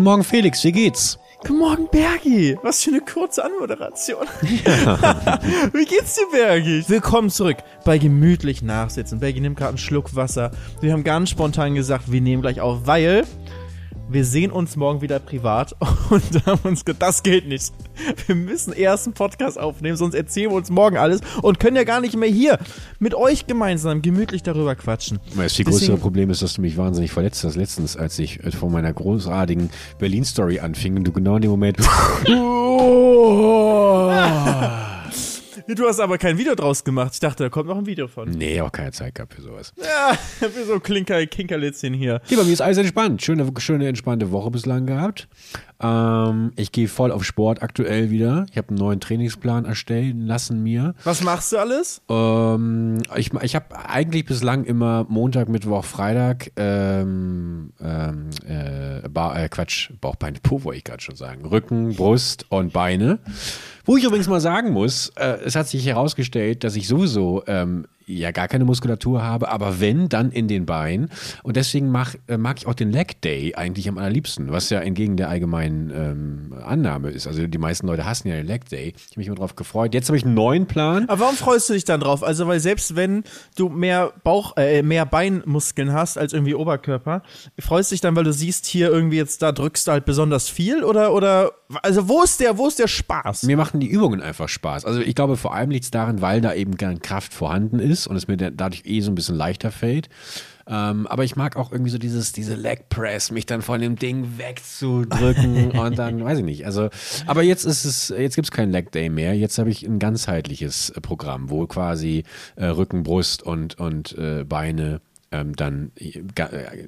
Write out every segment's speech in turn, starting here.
Guten Morgen, Felix, wie geht's? Guten Morgen, Bergi. Was für eine kurze Anmoderation. Ja. Wie geht's dir, Bergi? Willkommen zurück bei Gemütlich Nachsitzen. Bergi nimmt gerade einen Schluck Wasser. Wir haben ganz spontan gesagt, wir nehmen gleich auf, weil wir sehen uns morgen wieder privat und haben uns gedacht, das geht nicht. Wir müssen erst einen Podcast aufnehmen, sonst erzählen wir uns morgen alles und können ja gar nicht mehr hier mit euch gemeinsam gemütlich darüber quatschen. Das viel größere Problem ist, dass du mich wahnsinnig verletzt hast letztens, als ich äh, von meiner großartigen Berlin-Story anfing und du genau in dem Moment. Du hast aber kein Video draus gemacht. Ich dachte, da kommt noch ein Video von. Nee, auch keine Zeit gehabt für sowas. Ja, für so Klinker, Kinkerlitzchen hier. Ja, bei mir ist alles entspannt. Schöne, schöne, entspannte Woche bislang gehabt. Ähm, ich gehe voll auf Sport aktuell wieder. Ich habe einen neuen Trainingsplan erstellen lassen mir. Was machst du alles? Ähm, ich ich habe eigentlich bislang immer Montag, Mittwoch, Freitag ähm, ähm äh, äh, Quatsch, Bauchbeine, Po wollte ich gerade schon sagen. Rücken, Brust und Beine. Wo ich übrigens mal sagen muss, äh, es hat sich herausgestellt, dass ich sowieso ähm, ja gar keine Muskulatur habe, aber wenn, dann in den Beinen. Und deswegen mach, äh, mag ich auch den Leg Day eigentlich am allerliebsten, was ja entgegen der allgemeinen ähm, Annahme ist. Also die meisten Leute hassen ja den Leg Day. Ich habe mich immer drauf gefreut. Jetzt habe ich einen neuen Plan. Aber warum freust du dich dann drauf? Also, weil selbst wenn du mehr Bauch, äh, mehr Beinmuskeln hast als irgendwie Oberkörper, freust du dich dann, weil du siehst, hier irgendwie jetzt, da drückst du halt besonders viel oder, oder, also wo ist der, wo ist der Spaß? Mir machen die Übungen einfach Spaß. Also ich glaube, vor allem liegt es daran, weil da eben Kraft vorhanden ist und es mir dadurch eh so ein bisschen leichter fällt. Ähm, aber ich mag auch irgendwie so dieses, diese Leg Press, mich dann von dem Ding wegzudrücken und dann, weiß ich nicht. Also, aber jetzt ist es, jetzt gibt es kein Leg Day mehr. Jetzt habe ich ein ganzheitliches Programm, wo quasi äh, Rücken, Brust und, und äh, Beine ähm, dann,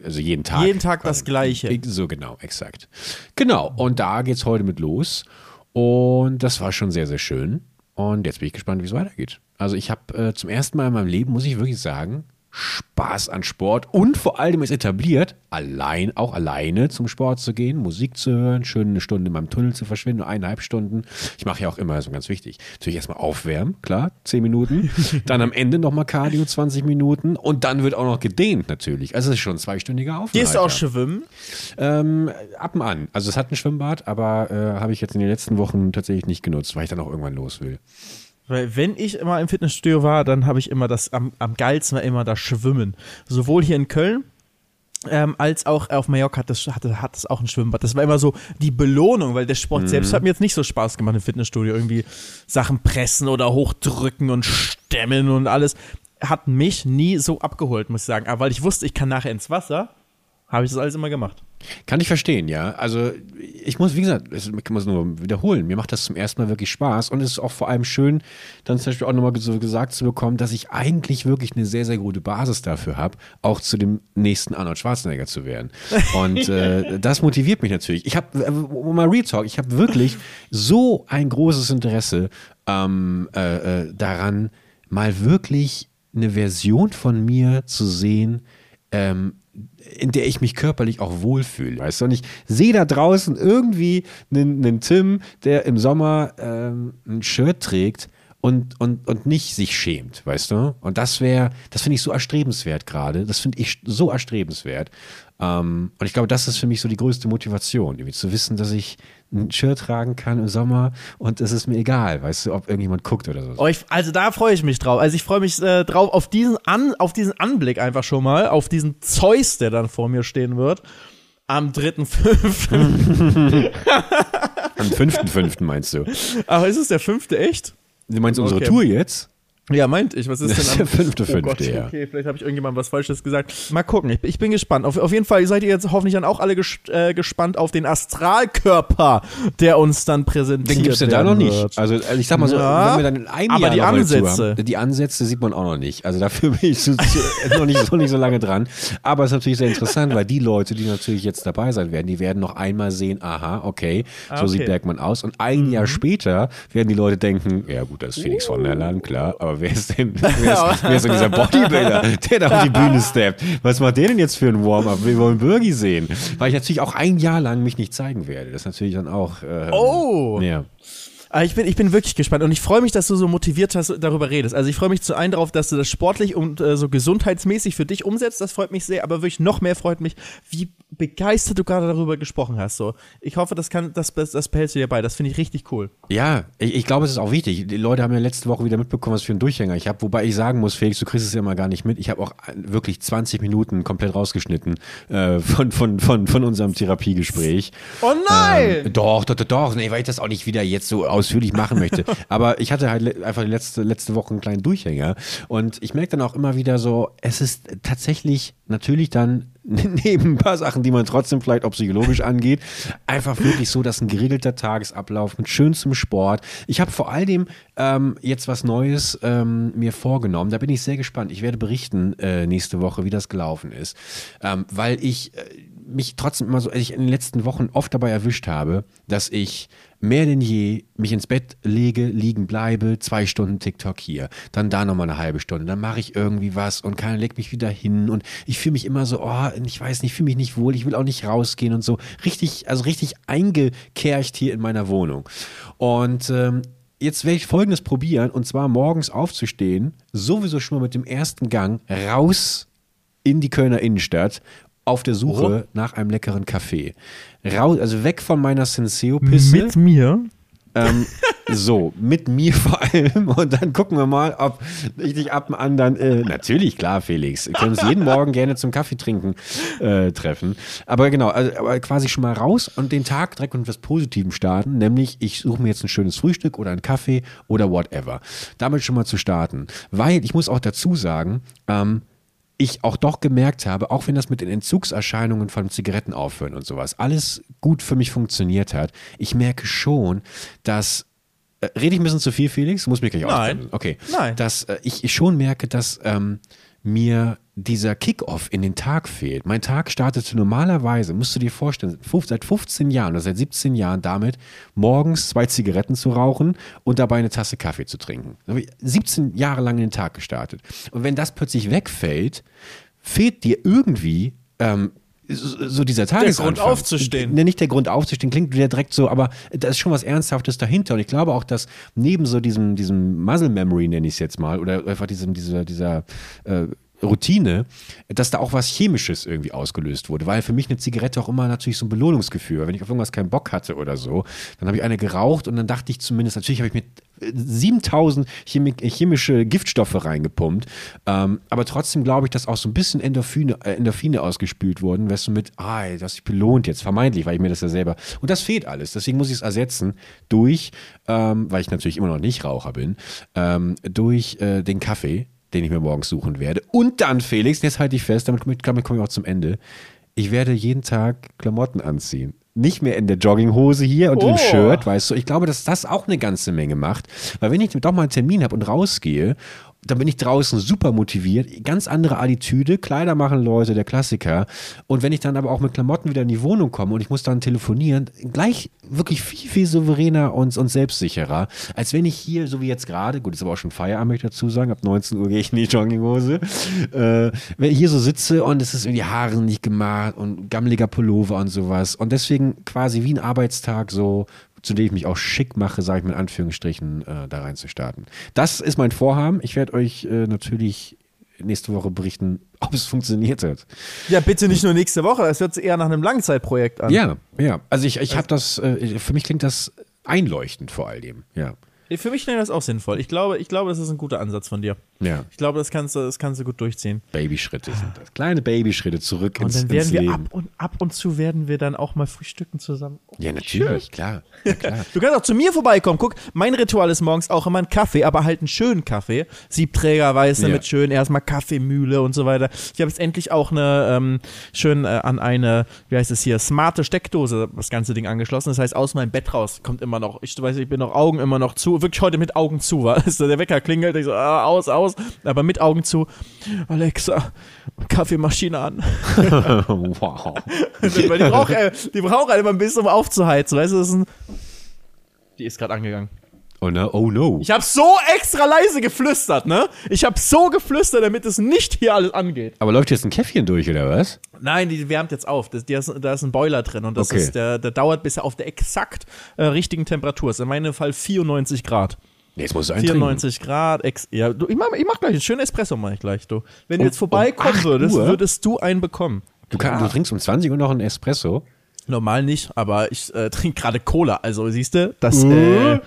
also jeden Tag. Jeden Tag das Gleiche. So genau, exakt. Genau. Und da geht es heute mit los. Und das war schon sehr, sehr schön. Und jetzt bin ich gespannt, wie es weitergeht. Also ich habe äh, zum ersten Mal in meinem Leben, muss ich wirklich sagen, Spaß an Sport und vor allem ist etabliert, allein, auch alleine zum Sport zu gehen, Musik zu hören, schön eine Stunde in meinem Tunnel zu verschwinden, eineinhalb Stunden. Ich mache ja auch immer, das ist ganz wichtig, natürlich erstmal aufwärmen, klar, zehn Minuten, dann am Ende nochmal Cardio, 20 Minuten und dann wird auch noch gedehnt natürlich. Also es ist schon ein zweistündiger Aufwand. Gehst du auch schwimmen? Ähm, ab und an. Also es hat ein Schwimmbad, aber äh, habe ich jetzt in den letzten Wochen tatsächlich nicht genutzt, weil ich dann auch irgendwann los will. Weil wenn ich immer im Fitnessstudio war, dann habe ich immer das, am, am geilsten war immer das Schwimmen. Sowohl hier in Köln, ähm, als auch auf Mallorca hat das, hatte, hat das auch ein Schwimmbad. Das war immer so die Belohnung, weil der Sport mhm. selbst hat mir jetzt nicht so Spaß gemacht im Fitnessstudio. Irgendwie Sachen pressen oder hochdrücken und stemmen und alles. Hat mich nie so abgeholt, muss ich sagen. Aber weil ich wusste, ich kann nachher ins Wasser, habe ich das alles immer gemacht. Kann ich verstehen, ja. Also ich muss, wie gesagt, ich kann es nur wiederholen. Mir macht das zum ersten Mal wirklich Spaß und es ist auch vor allem schön, dann zum Beispiel auch nochmal so gesagt zu bekommen, dass ich eigentlich wirklich eine sehr, sehr gute Basis dafür habe, auch zu dem nächsten Arnold Schwarzenegger zu werden. Und äh, das motiviert mich natürlich. Ich habe, äh, mal Real Talk, ich habe wirklich so ein großes Interesse ähm, äh, äh, daran, mal wirklich eine Version von mir zu sehen, ähm, in der ich mich körperlich auch wohlfühle. Weißt du, und ich sehe da draußen irgendwie einen, einen Tim, der im Sommer ähm, ein Shirt trägt und, und, und nicht sich schämt, weißt du? Und das wäre, das finde ich so erstrebenswert gerade. Das finde ich so erstrebenswert. Ähm, und ich glaube, das ist für mich so die größte Motivation, irgendwie zu wissen, dass ich ein Shirt tragen kann im Sommer und es ist mir egal, weißt du, ob irgendjemand guckt oder so. Oh, ich, also da freue ich mich drauf. Also ich freue mich äh, drauf auf diesen, An, auf diesen Anblick einfach schon mal, auf diesen Zeus, der dann vor mir stehen wird. Am 3.5. Am 5.5. meinst du? Aber ist es der fünfte echt? Du meinst unsere okay. Tour jetzt? Ja, meint ich. Was ist das denn am fünfte, fünfte, oh Gott, ja. Okay, vielleicht habe ich irgendjemandem was Falsches gesagt. Mal gucken, ich, ich bin gespannt. Auf, auf, jeden Fall seid ihr jetzt hoffentlich dann auch alle ges äh, gespannt auf den Astralkörper, der uns dann präsentiert Den gibt es ja da noch nicht. Also ich sag mal so, ja, wenn wir dann ein aber Jahr die Ansätze. Haben, die Ansätze sieht man auch noch nicht. Also dafür bin ich so, noch, nicht, so nicht so lange dran. Aber es ist natürlich sehr interessant, weil die Leute, die natürlich jetzt dabei sein werden, die werden noch einmal sehen, aha, okay, so okay. sieht Bergmann aus. Und ein mhm. Jahr später werden die Leute denken, ja gut, das ist Felix uh. von der Land, klar, aber wer ist denn Wer ist, wer ist denn dieser Bodybuilder, der da auf die Bühne steppt? Was macht der denn jetzt für ein Warm-up? Wir wollen Birgi sehen. Weil ich natürlich auch ein Jahr lang mich nicht zeigen werde. Das ist natürlich dann auch. Äh, oh! Ja. Aber ich bin, ich bin wirklich gespannt und ich freue mich, dass du so motiviert hast, darüber redest. Also ich freue mich zu einen darauf, dass du das sportlich und äh, so gesundheitsmäßig für dich umsetzt. Das freut mich sehr, aber wirklich noch mehr freut mich, wie begeistert du gerade darüber gesprochen hast. So, ich hoffe, das kann, das, das, das behältst du dir bei. Das finde ich richtig cool. Ja, ich, ich glaube, es ist auch wichtig. Die Leute haben ja letzte Woche wieder mitbekommen, was für einen Durchhänger ich habe. Wobei ich sagen muss, Felix, du kriegst es ja mal gar nicht mit. Ich habe auch wirklich 20 Minuten komplett rausgeschnitten äh, von, von, von, von unserem Therapiegespräch. Oh nein! Ähm, doch, doch, doch, doch. Nee, weil ich das auch nicht wieder jetzt so ausführlich machen möchte. Aber ich hatte halt einfach letzte, letzte Woche einen kleinen Durchhänger. Und ich merke dann auch immer wieder so, es ist tatsächlich natürlich dann neben ein paar Sachen, die man trotzdem vielleicht auch psychologisch angeht, einfach wirklich so, dass ein geregelter Tagesablauf mit schönstem Sport. Ich habe vor allem ähm, jetzt was Neues ähm, mir vorgenommen. Da bin ich sehr gespannt. Ich werde berichten äh, nächste Woche, wie das gelaufen ist, ähm, weil ich äh, mich trotzdem immer so, ich in den letzten Wochen oft dabei erwischt habe, dass ich mehr denn je mich ins Bett lege, liegen bleibe, zwei Stunden TikTok hier, dann da nochmal eine halbe Stunde, dann mache ich irgendwie was und keiner legt mich wieder hin und ich fühle mich immer so, oh, ich weiß nicht, fühle mich nicht wohl, ich will auch nicht rausgehen und so. Richtig, also richtig eingekercht hier in meiner Wohnung. Und ähm, jetzt werde ich folgendes probieren und zwar morgens aufzustehen, sowieso schon mal mit dem ersten Gang raus in die Kölner Innenstadt auf der Suche oh. nach einem leckeren Kaffee. Raus, also weg von meiner Senseo-Pisse. Mit mir? Ähm, so, mit mir vor allem. Und dann gucken wir mal, ob ich dich ab dem anderen. Äh, natürlich, klar, Felix. Wir können uns jeden Morgen gerne zum Kaffee trinken äh, treffen. Aber genau, also, aber quasi schon mal raus und den Tag direkt mit etwas Positivem starten. Nämlich, ich suche mir jetzt ein schönes Frühstück oder einen Kaffee oder whatever. Damit schon mal zu starten. Weil ich muss auch dazu sagen, ähm, ich auch doch gemerkt habe, auch wenn das mit den Entzugserscheinungen von Zigaretten aufhören und sowas alles gut für mich funktioniert hat, ich merke schon, dass äh, rede ich ein bisschen zu viel, Felix? Du musst mich gleich Nein. Okay. Nein. Dass äh, ich, ich schon merke, dass ähm, mir dieser Kickoff in den Tag fehlt. Mein Tag startete normalerweise, musst du dir vorstellen, seit 15 Jahren oder seit 17 Jahren damit, morgens zwei Zigaretten zu rauchen und dabei eine Tasse Kaffee zu trinken. 17 Jahre lang in den Tag gestartet. Und wenn das plötzlich wegfällt, fehlt dir irgendwie ähm, so dieser Tagesanfang. Der Grund aufzustehen. Ne, nicht der Grund aufzustehen, klingt wieder direkt so, aber da ist schon was Ernsthaftes dahinter. Und ich glaube auch, dass neben so diesem, diesem Muscle Memory, nenne ich es jetzt mal, oder einfach diesem, dieser, dieser äh, Routine, dass da auch was Chemisches irgendwie ausgelöst wurde. Weil für mich eine Zigarette auch immer natürlich so ein Belohnungsgefühl. Wenn ich auf irgendwas keinen Bock hatte oder so, dann habe ich eine geraucht und dann dachte ich zumindest, natürlich habe ich mit 7000 Chemi chemische Giftstoffe reingepumpt. Ähm, aber trotzdem glaube ich, dass auch so ein bisschen Endorphine, äh, Endorphine ausgespült wurden, weißt du, mit, ah, das dich belohnt jetzt, vermeintlich, weil ich mir das ja selber. Und das fehlt alles. Deswegen muss ich es ersetzen durch, ähm, weil ich natürlich immer noch nicht Raucher bin, ähm, durch äh, den Kaffee den ich mir morgens suchen werde. Und dann, Felix, jetzt halte ich fest, damit, damit komme ich auch zum Ende. Ich werde jeden Tag Klamotten anziehen. Nicht mehr in der Jogginghose hier und oh. im Shirt, weißt du. Ich glaube, dass das auch eine ganze Menge macht. Weil wenn ich doch mal einen Termin habe und rausgehe dann bin ich draußen super motiviert. Ganz andere Attitüde, Kleider machen Leute, der Klassiker. Und wenn ich dann aber auch mit Klamotten wieder in die Wohnung komme und ich muss dann telefonieren, gleich wirklich viel, viel souveräner und, und selbstsicherer, als wenn ich hier, so wie jetzt gerade, gut, ist aber auch schon Feierabend, möchte ich dazu sagen, ab 19 Uhr gehe ich in die Jogginghose, äh, wenn ich hier so sitze und es ist irgendwie Haare nicht gemacht und gammeliger Pullover und sowas und deswegen quasi wie ein Arbeitstag so zu dem ich mich auch schick mache, sage ich mal in Anführungsstrichen, äh, da rein zu starten. Das ist mein Vorhaben. Ich werde euch äh, natürlich nächste Woche berichten, ob es funktioniert hat. Ja, bitte nicht nur nächste Woche, es hört sich eher nach einem Langzeitprojekt an. Ja, ja. Also ich, ich habe das, äh, für mich klingt das einleuchtend vor allem, ja. Für mich klingt das auch sinnvoll. Ich glaube, ich glaube, das ist ein guter Ansatz von dir. Ja. Ich glaube, das kannst du, das kannst du gut durchziehen. Babyschritte sind das. Kleine Babyschritte zurück und ins, dann werden ins wir Leben. Ab und, ab und zu werden wir dann auch mal frühstücken zusammen. Oh, ja, natürlich, klar. Ja, klar. du kannst auch zu mir vorbeikommen. Guck, mein Ritual ist morgens auch immer ein Kaffee, aber halt einen schönen Kaffee. Siebträgerweise ja. mit schön erstmal Kaffeemühle und so weiter. Ich habe jetzt endlich auch eine ähm, schön äh, an eine, wie heißt es hier, smarte Steckdose das ganze Ding angeschlossen. Das heißt, aus meinem Bett raus kommt immer noch, ich weiß, ich bin noch Augen immer noch zu, wirklich heute mit Augen zu war. Also der Wecker klingelt, ich so, ah, aus, aus, aber mit Augen zu. Alexa, Kaffeemaschine an. wow. die braucht, äh, die braucht halt immer ein bisschen, um aufzuheizen, weißt du, das ist ein, die ist gerade angegangen. Oh no, oh no. Ich habe so extra leise geflüstert, ne? Ich habe so geflüstert, damit es nicht hier alles angeht. Aber läuft jetzt ein Käffchen durch, oder was? Nein, die wärmt jetzt auf. Das, ist, da ist ein Boiler drin und das Okay. ist, der, der dauert bis er auf der exakt äh, richtigen Temperatur ist. In meinem Fall 94 Grad. Nee, jetzt musst du eintrinken. 94 Grad. Ex ja, du, ich, mach, ich mach gleich einen schönen Espresso, mach ich gleich, du. Wenn du Um- jetzt vorbeikommen um 8 würdest, Uhr? würdest du einen bekommen. Du, kann, du trinkst um 20 Uhr noch einen Espresso. Normal nicht, aber ich äh, trinke gerade Cola. Also siehst du, das Äh? äh,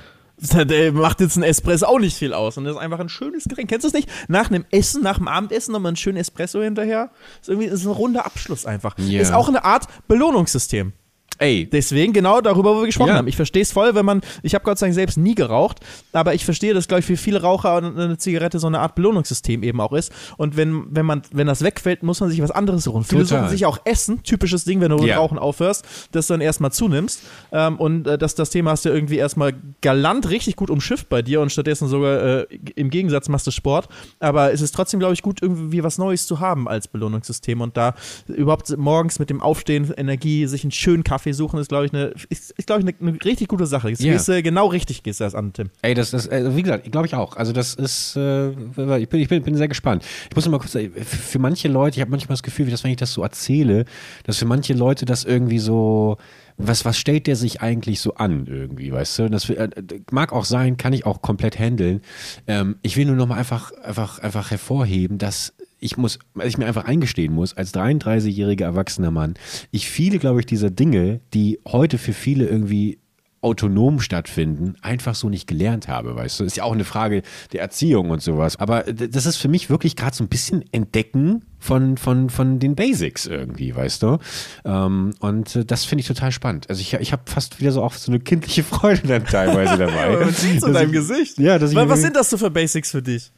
äh, macht jetzt ein Espresso auch nicht viel aus. Und das ist einfach ein schönes Getränk. Kennst du es nicht? Nach einem Essen, nach dem Abendessen nochmal einen schönen Espresso hinterher. Ist irgendwie ist ein runder Abschluss einfach. Ja. Ist auch eine Art Belohnungssystem. Ey, Deswegen genau darüber, wo wir gesprochen Ja. haben. Ich verstehe es voll, wenn man, ich habe Gott sei Dank selbst nie geraucht, aber ich verstehe, dass, glaube ich, für viele Raucher eine Zigarette so eine Art Belohnungssystem eben auch ist. Und wenn, wenn man, wenn das wegfällt, muss man sich was anderes suchen. Viele suchen sich auch Essen, typisches Ding, wenn du mit Ja. Rauchen aufhörst, das dann erstmal zunimmst. Ähm, und äh, das, das Thema hast du irgendwie erstmal galant richtig gut umschifft bei dir und stattdessen sogar äh, im Gegensatz machst du Sport. Aber es ist trotzdem, glaube ich, gut, irgendwie was Neues zu haben als Belohnungssystem. Und da überhaupt morgens mit dem Aufstehen Energie, sich einen schönen Kaffee suchen, ist, glaube ich, eine, ist, ist, glaube ich, eine, eine richtig gute Sache. Ist, Ja. ist, äh, genau richtig gehst du das an, Tim. Ey, das ist, äh, wie gesagt, glaube ich auch. Also das ist, äh, ich, bin, ich bin, bin sehr gespannt. Ich muss noch mal kurz sagen, für für manche Leute, ich habe manchmal das Gefühl, wie das, wenn ich das so erzähle, dass für manche Leute das irgendwie so, was, was stellt der sich eigentlich so an irgendwie, weißt du? Das äh, mag auch sein, kann ich auch komplett handeln. Ähm, ich will nur noch mal einfach, einfach, einfach hervorheben, dass ich muss, ich mir einfach eingestehen muss, als 33-jähriger erwachsener Mann, ich viele, glaube ich, dieser Dinge, die heute für viele irgendwie autonom stattfinden, einfach so nicht gelernt habe, weißt du? Ist ja auch eine Frage der Erziehung und sowas. Aber das ist für mich wirklich gerade so ein bisschen Entdecken von, von, von den Basics irgendwie, weißt du? Ähm, und äh, das finde ich total spannend. Also ich, ich habe fast wieder so auch so eine kindliche Freude dann teilweise dabei. Man sieht's in Dass deinem ich- Gesicht. Ja, dass ich was, sind das so für Basics für dich?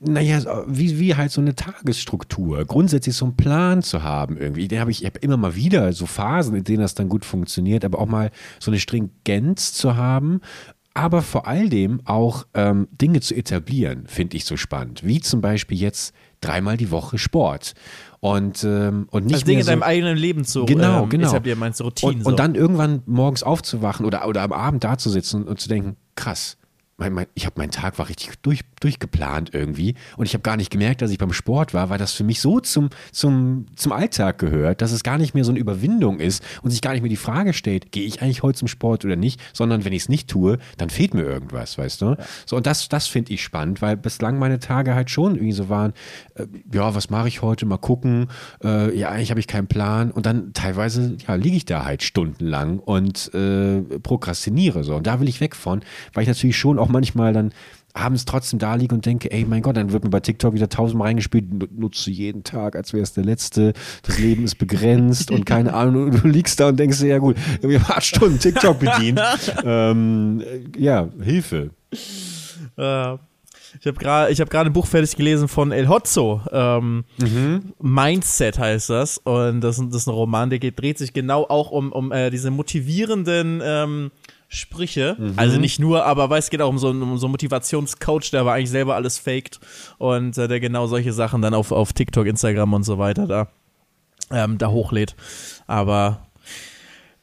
Naja, wie, wie halt so eine Tagesstruktur, grundsätzlich so einen Plan zu haben irgendwie. Den habe ich, ich habe immer mal wieder so Phasen, in denen das dann gut funktioniert, aber auch mal so eine Stringenz zu haben. Aber vor allem auch ähm, Dinge zu etablieren, finde ich so spannend. Wie zum Beispiel jetzt dreimal die Woche Sport. Und, ähm, und nicht Also Dinge mehr in so, deinem eigenen Leben zu Genau, ähm, genau. etablieren, meinst du, Routinen. und, so. und dann irgendwann morgens aufzuwachen oder, oder am Abend dazusitzen und zu denken, krass, mein, mein, ich habe meinen Tag war richtig durch, durchgeplant irgendwie. Und ich habe gar nicht gemerkt, dass ich beim Sport war, weil das für mich so zum, zum, zum Alltag gehört, dass es gar nicht mehr so eine Überwindung ist und sich gar nicht mehr die Frage stellt, gehe ich eigentlich heute zum Sport oder nicht, sondern wenn ich es nicht tue, dann fehlt mir irgendwas, weißt du? So und das, das finde ich spannend, weil bislang meine Tage halt schon irgendwie so waren, äh, ja, was mache ich heute, mal gucken, äh, ja, eigentlich habe ich keinen Plan. Und dann teilweise, ja, liege ich da halt stundenlang und äh, prokrastiniere so. Und da will ich weg von, weil ich natürlich schon auch manchmal dann abends trotzdem da liege und denke, ey, mein Gott, dann wird mir bei TikTok wieder tausendmal reingespielt, nu- nutze jeden Tag, als wäre es der letzte, das Leben ist begrenzt und keine Ahnung, du liegst da und denkst dir, ja gut, wir haben acht Stunden TikTok bedient, ähm, äh, ja, Hilfe. Äh, ich habe gerade ich gerade ein Buch fertig gelesen von El Hotzo. Ähm, Mindset heißt das. Und das, ist- das ist ein Roman, der geht, dreht sich genau auch um, um äh, diese motivierenden ähm, Sprüche. Also nicht nur, aber weiß, es geht auch um so, einen- um so einen Motivationscoach, der aber eigentlich selber alles faked und äh, der genau solche Sachen dann auf, auf TikTok, Instagram und so weiter da, ähm, da hochlädt. Aber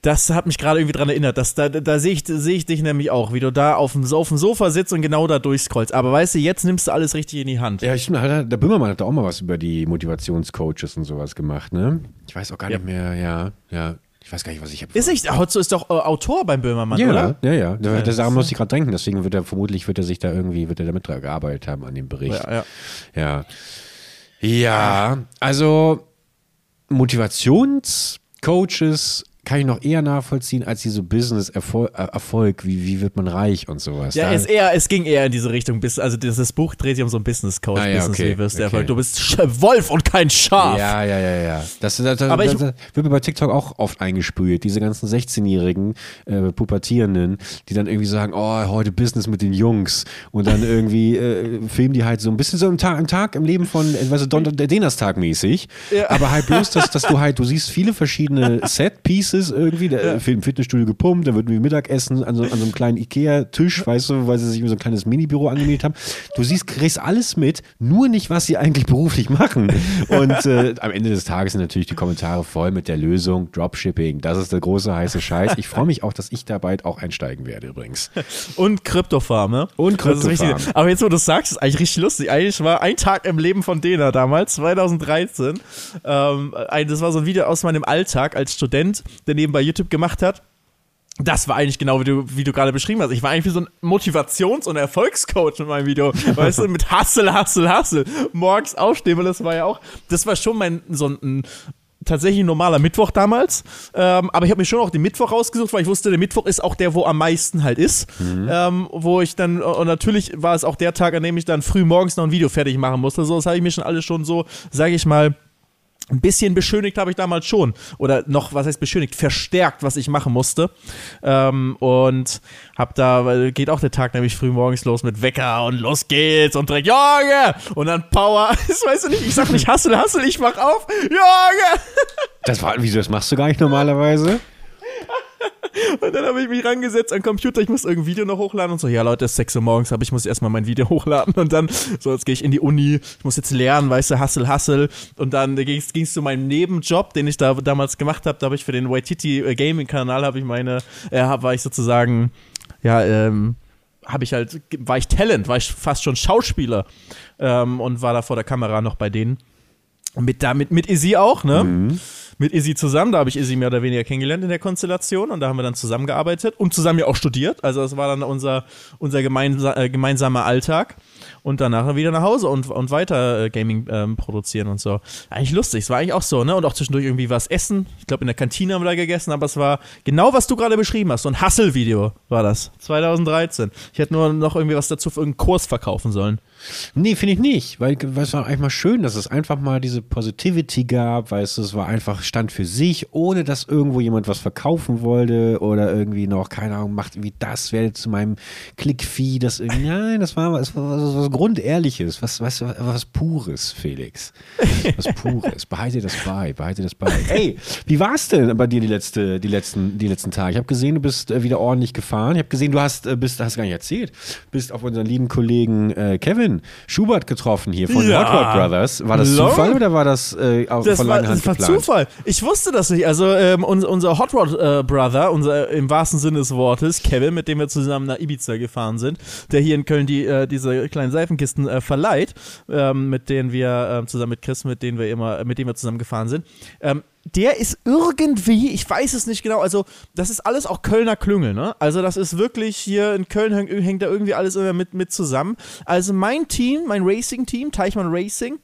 das hat mich gerade irgendwie dran erinnert. Dass da da sehe ich, sehe ich dich nämlich auch, wie du da auf dem, auf dem Sofa sitzt und genau da durchscrollst. Aber weißt du, jetzt nimmst du alles richtig in die Hand. Ja, stimmt, hat, der Böhmermann hat da auch mal was über die Motivationscoaches und sowas gemacht, ne? Ich weiß auch gar Ja. nicht mehr, ja, ja. Ich weiß gar nicht, was ich habe. Ist nicht, Hotzo ist doch äh, Autor beim Böhmermann, ja, oder? ja, ja. Das daran muss ich gerade denken, deswegen wird er vermutlich wird er sich da irgendwie wird er damit gearbeitet haben an dem Bericht. Ja, ja. Ja. Ja, also Motivationscoaches kann ich noch eher nachvollziehen als diese Business-Erfolg, Erfolg, wie, wie wird man reich und sowas. Ja, es, eher, es ging eher in diese Richtung. Also das, Buch dreht sich um so einen Business Coach, Ah, ja, Business okay, wie wirst du okay. Erfolg. Du bist Wolf und kein Schaf. Ja, ja, ja, ja. Das, das, das, Aber ich- das wird mir bei TikTok auch oft eingesprüht. Diese ganzen 16-jährigen äh, Pubertierenden, die dann irgendwie sagen, oh, heute Business mit den Jungs. Und dann irgendwie äh, filmen die halt so ein bisschen so im Tag, im Tag im Leben von, äh, weißt du, Don, der Donnerstag mäßig. Ja. Aber halt bloß, dass, dass du halt, du siehst viele verschiedene Set-Pieces Races irgendwie, der, Ja. für im Fitnessstudio gepumpt, da wird irgendwie Mittagessen an so, an so einem kleinen Ikea-Tisch, weißt du, weil sie sich so ein kleines Minibüro angemietet haben. Du siehst, kriegst alles mit, nur nicht, was sie eigentlich beruflich machen. Und äh, am Ende des Tages sind natürlich die Kommentare voll mit der Lösung Dropshipping. Das ist der große heiße Scheiß. Ich freue mich auch, dass ich da bald auch einsteigen werde übrigens. Und Kryptofarm, ne? Und Kryptofarm. Aber jetzt, wo du es sagst, ist eigentlich richtig lustig. Eigentlich war ein Tag im Leben von Dena damals, 2013. Ähm, das war so ein Video aus meinem Alltag als Student, der nebenbei YouTube gemacht hat. Das war eigentlich genau, wie du, wie du gerade beschrieben hast. Ich war eigentlich wie so ein Motivations- und Erfolgscoach in meinem Video. Weißt du, mit Hustle, Hustle, Hustle. Morgens aufstehen, weil das war ja auch, das war schon mein, so ein, tatsächlich ein normaler Mittwoch damals. Ähm, aber ich habe mir schon auch den Mittwoch rausgesucht, weil ich wusste, der Mittwoch ist auch der, wo am meisten halt ist. Ähm, wo ich dann, und natürlich war es auch der Tag, an dem ich dann früh morgens noch ein Video fertig machen musste. So, das habe ich mir schon alles schon so, sage ich mal, ein bisschen beschönigt habe ich damals schon. Oder noch, was heißt beschönigt? Verstärkt, was ich machen musste. Ähm, und hab da, geht auch der Tag nämlich früh morgens los mit Wecker und los geht's und direkt, Junge! Und dann Power. Das weißt du nicht, ich sag nicht Hassel, Hassel, ich mach auf. Junge! Das war, wieso, das machst du gar nicht normalerweise? Und dann habe ich mich rangesetzt an Computer, ich muss irgendein Video noch hochladen. Und so, ja Leute, es ist 6 Uhr morgens, aber ich muss erstmal mein Video hochladen. Und dann, so, jetzt gehe ich in die Uni, ich muss jetzt lernen, weißt du, Hassel, Hassel und dann ging es zu meinem Nebenjob, den ich da damals gemacht habe, da habe ich für den Waititi äh, Gaming Kanal, habe ich meine, äh, war ich sozusagen, ja, ähm, habe ich halt, war ich Talent, war ich fast schon Schauspieler ähm, und war da vor der Kamera noch bei denen. Mit, da, mit, Izzy auch, ne? Mit Izzy zusammen, da habe ich Izzy mehr oder weniger kennengelernt in der Konstellation und da haben wir dann zusammengearbeitet und zusammen ja auch studiert. Also das war dann unser, unser gemeinsa äh, gemeinsamer Alltag und danach wieder nach Hause und, und weiter äh, Gaming ähm, produzieren und so. Eigentlich lustig, es war eigentlich auch so, ne? Und auch zwischendurch irgendwie was essen. Ich glaube, in der Kantine haben wir da gegessen, aber es war genau, was du gerade beschrieben hast. So ein Hustle-Video war das. 2013. Ich hätte nur noch irgendwie was dazu für irgendeinen Kurs verkaufen sollen. Nee, finde ich nicht, weil weil es war einfach mal schön, dass es einfach mal diese Positivity gab, weißt du, es war einfach Stand für sich, ohne dass irgendwo jemand was verkaufen wollte oder irgendwie noch, keine Ahnung, macht wie das, werde zu meinem Click-Fee, das irgendwie, nein, das war was, was, was Grundehrliches, was, was, was Pures, Felix. Was Pures. Behalte das bei, behalte das bei. Ey, wie war es denn bei dir die, letzte, die, letzten, die letzten Tage? Ich habe gesehen, du bist äh, wieder ordentlich gefahren. Ich habe gesehen, du hast, äh, bist, hast gar nicht erzählt, bist auf unseren lieben Kollegen äh, Kevin Schubert getroffen hier von Ja. Hot Rod Brothers. War das Lol. Zufall oder war das äh, auf, Das von war, langer Hand das war geplant? Zufall. Ich wusste das nicht. Also ähm, unser, unser Hot Rod äh, Brother, unser im wahrsten Sinne des Wortes, Kevin, mit dem wir zusammen nach Ibiza gefahren sind, der hier in Köln die äh, diese kleinen Seifenkisten äh, verleiht, ähm, mit denen wir äh, zusammen mit Chris, mit denen wir immer, mit denen wir zusammen gefahren sind. Ähm, der ist irgendwie, ich weiß es nicht genau, also das ist alles auch Kölner Klüngel, ne? Also das ist wirklich hier in Köln häng- hängt da irgendwie alles immer mit, mit zusammen. Also mein Team, mein Racing-Team, Teichmann Racing,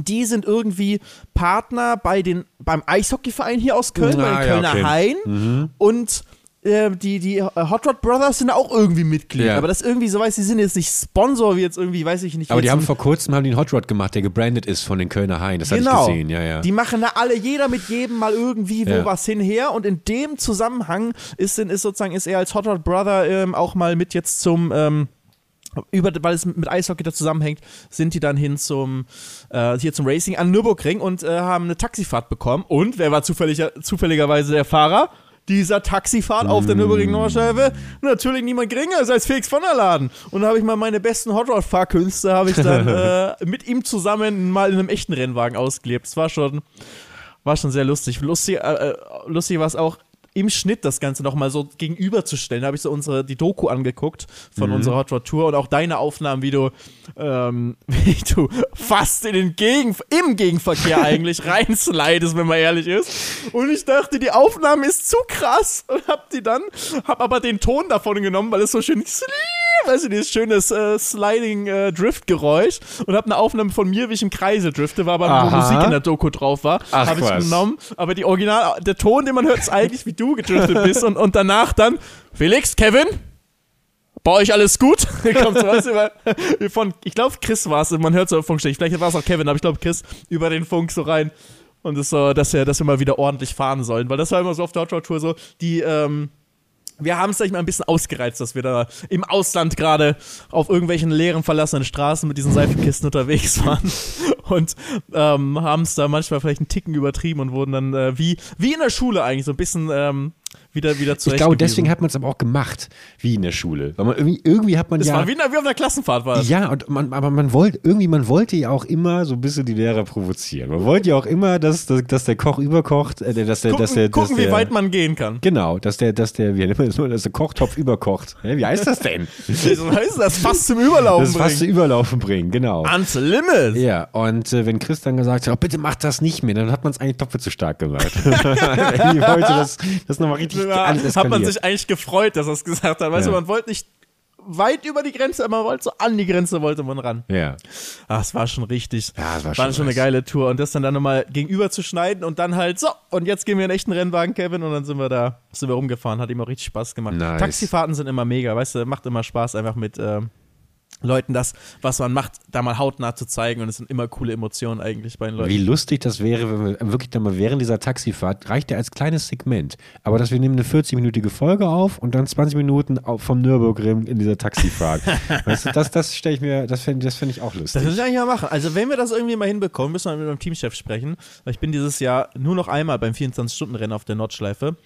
die sind irgendwie Partner bei den, beim Eishockeyverein hier aus Köln, bei Ah, den ja, Kölner okay. Hain. Und äh, die, die äh, Hot Rod Brothers sind auch irgendwie Mitglied. Ja. Aber das irgendwie, so weiß die sind jetzt nicht Sponsor, wie jetzt irgendwie, weiß ich nicht. Aber die haben vor kurzem haben die einen Hot Rod gemacht, der gebrandet ist von den Kölner Hain. Das Genau. ich gesehen, ja, ja. Die machen da alle, jeder mit jedem mal irgendwie wo Ja. was hinher. Und in dem Zusammenhang ist, ist sozusagen, ist er als Hot Rod Brother ähm, auch mal mit jetzt zum, ähm, über, weil es mit Eishockey da zusammenhängt, sind die dann hin zum, äh, hier zum Racing an Nürburgring und äh, haben eine Taxifahrt bekommen. Und wer war zufälliger, zufälligerweise der Fahrer? Dieser Taxifahrt auf der Nürburgring Nordschleife? Natürlich niemand geringer als Felix von der Laden. Und da habe ich mal meine besten Hot Rod Fahrkünste habe ich dann äh, mit ihm zusammen mal in einem echten Rennwagen ausgelebt. Das war schon, war schon sehr lustig. Lustig, äh, äh, lustig war es auch im Schnitt das Ganze nochmal so gegenüberzustellen. Da habe ich so unsere, die Doku angeguckt von unserer Hot Rod Tour und auch deine Aufnahmen, wie du, ähm, wie du fast in den Gegen, im Gegenverkehr eigentlich reinslidest, wenn man ehrlich ist. Und ich dachte, die Aufnahme ist zu krass und hab die dann, hab aber den Ton davon genommen, weil es so schön weißt du, dieses schöne äh, Sliding äh, Drift Geräusch und hab eine Aufnahme von mir, wie ich im Kreise drifte, war aber wo Aha. Musik in der Doku drauf war, habe ich genommen, aber die Original, der Ton, den man hört, ist eigentlich, wie du gedriftet bist. Und, und danach dann, Felix, Kevin, bei euch alles gut? Kommt so, weißt du, weil- von, ich glaube, Chris war es, man hört so vom Stich, vielleicht war es auch Kevin, aber ich glaube, Chris über den Funk so rein. Und ist so, dass wir, dass wir mal wieder ordentlich fahren sollen, weil das war immer so auf der Hot Rod Tour so, die, ähm, wir haben es, sag ich mal, ein bisschen ausgereizt, dass wir da im Ausland gerade auf irgendwelchen leeren, verlassenen Straßen mit diesen Seifenkisten unterwegs waren. und ähm, haben es da manchmal vielleicht einen Ticken übertrieben und wurden dann äh, wie, wie in der Schule eigentlich so ein bisschen ähm, wieder, wieder Ich glaube, deswegen hat man es aber auch gemacht, wie in der Schule. Weil man irgendwie, irgendwie hat man das ja. war wie, in der, wie auf einer Klassenfahrt war das. Ja, und man, aber man wollte, irgendwie, man wollte ja auch immer so ein bisschen die Lehrer provozieren. Man wollte ja auch immer, dass, dass, dass der Koch überkocht, äh, dass der, Gucken, dass der, gucken dass der, wie weit man gehen kann. Genau, dass der, dass der, wie nennt man das dass der Kochtopf überkocht. Hä, Wie heißt das denn? Das heißt, das fast zum Überlaufen Das fast zu bringen. überlaufen bringen, genau. Ans Limit. Ja, und äh, wenn Chris dann gesagt hat, oh, bitte mach das nicht mehr, dann hat man es eigentlich doppelt so stark gemacht. Irgendwie wollte das, das nochmal richtig Ja, alles hat man eskaliert. sich eigentlich gefreut, dass er es gesagt hat. Weißt Ja. du, man wollte nicht weit über die Grenze, aber man wollte so an die Grenze wollte man ran. Ja. Ah, es war schon richtig. Ja, es war war schon schon eine geile Tour. Und das dann dann nochmal gegenüber zu schneiden und dann halt so, und jetzt gehen wir in echten Rennwagen, Kevin, und dann sind wir da, sind wir rumgefahren. Hat ihm auch richtig Spaß gemacht. Nice. Taxifahrten sind immer mega, weißt du, macht immer Spaß, einfach mit ähm, Leuten das, was man macht, da mal hautnah zu zeigen. Und es sind immer coole Emotionen eigentlich bei den Leuten. Wie lustig das wäre, wenn wir wirklich dann mal während dieser Taxifahrt, reicht ja als kleines Segment, aber dass wir nehmen eine 40-minütige Folge auf und dann 20 Minuten vom Nürburgring in dieser Taxifahrt. weißt du, das, das stelle ich mir, das fände das fänd ich auch lustig. Das müssen wir eigentlich mal machen. Also, wenn wir das irgendwie mal hinbekommen, müssen wir mit meinem Teamchef sprechen. Weil ich bin dieses Jahr nur noch einmal beim 24-Stunden-Rennen auf der Nordschleife.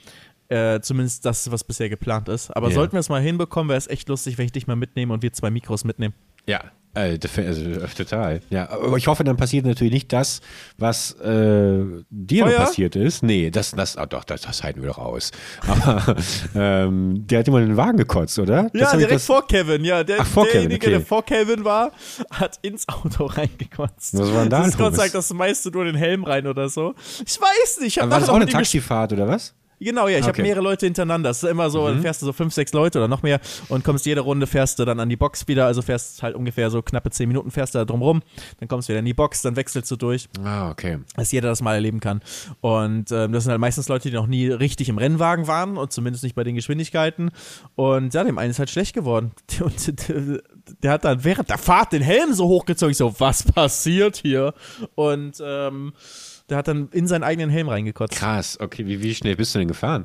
Äh, zumindest das, was bisher geplant ist. Aber Ja. sollten wir es mal hinbekommen, wäre es echt lustig, wenn ich dich mal mitnehme und wir zwei Mikros mitnehmen. Ja, äh, also, äh, total. Ja, aber ich hoffe, dann passiert natürlich nicht das, was äh, dir Feuer? passiert ist. Nee, das, das, ah, doch, das, das halten wir doch aus. Aber ähm, der hat immer in den Wagen gekotzt, oder? Das Ja, direkt das, vor Kevin. Ja, der, Ach, vor Kevin, derjenige, okay. der vor Kevin war, hat ins Auto reingekotzt. Was war denn da Das ist Gott sei Dank das meiste nur den Helm rein oder so. Ich weiß nicht. Ich hab war das auch eine Taxifahrt oder was? Genau, ja, ich habe Okay. Mhm. mehrere Leute hintereinander. Das ist immer so, dann fährst du so fünf, sechs Leute oder noch mehr und kommst jede Runde, fährst du dann an die Box wieder, also fährst halt ungefähr so knappe zehn Minuten, fährst du da drum rum, dann kommst du wieder in die Box, dann wechselst du durch, Ah, okay. dass jeder das mal erleben kann. Und ähm, das sind halt meistens Leute, die noch nie richtig im Rennwagen waren und zumindest nicht bei den Geschwindigkeiten. Und ja, dem einen ist halt schlecht geworden. Und der, der hat dann während der Fahrt den Helm so hochgezogen. Ich so, was passiert hier? Und ähm, der hat dann in seinen eigenen Helm reingekotzt. Krass, okay. Wie, wie schnell bist du denn gefahren?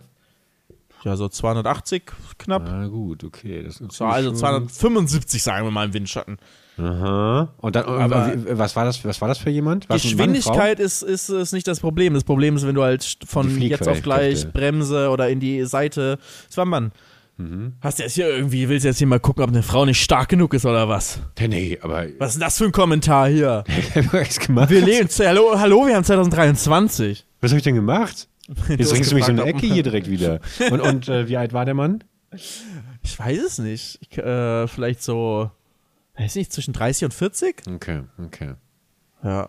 Ja, so 280 knapp. Ah, gut, okay. Das ist So, also 275 sagen wir mal im Windschatten. Aha. Und dann, Aber- was war das, was war das für jemand? War's Mann? Geschwindigkeit ist, ist, ist nicht das Problem. Das Problem ist, wenn du halt von jetzt auf gleich. Bremse oder in die Seite. Das war ein Mann. Mhm. Hast du jetzt hier irgendwie, willst du jetzt hier mal gucken, ob eine Frau nicht stark genug ist oder was? Nee, nee, aber Was ist denn das für ein Kommentar hier? was gemacht. Wir leben, hallo, hallo, wir haben 2023. Was habe ich denn gemacht? Jetzt bringst du mich so in eine Ecke hier direkt wieder. Und, und äh, wie alt war der Mann? Ich weiß es nicht. Ich, äh, vielleicht so, weiß nicht, zwischen 30 und 40? Okay, okay. Ja.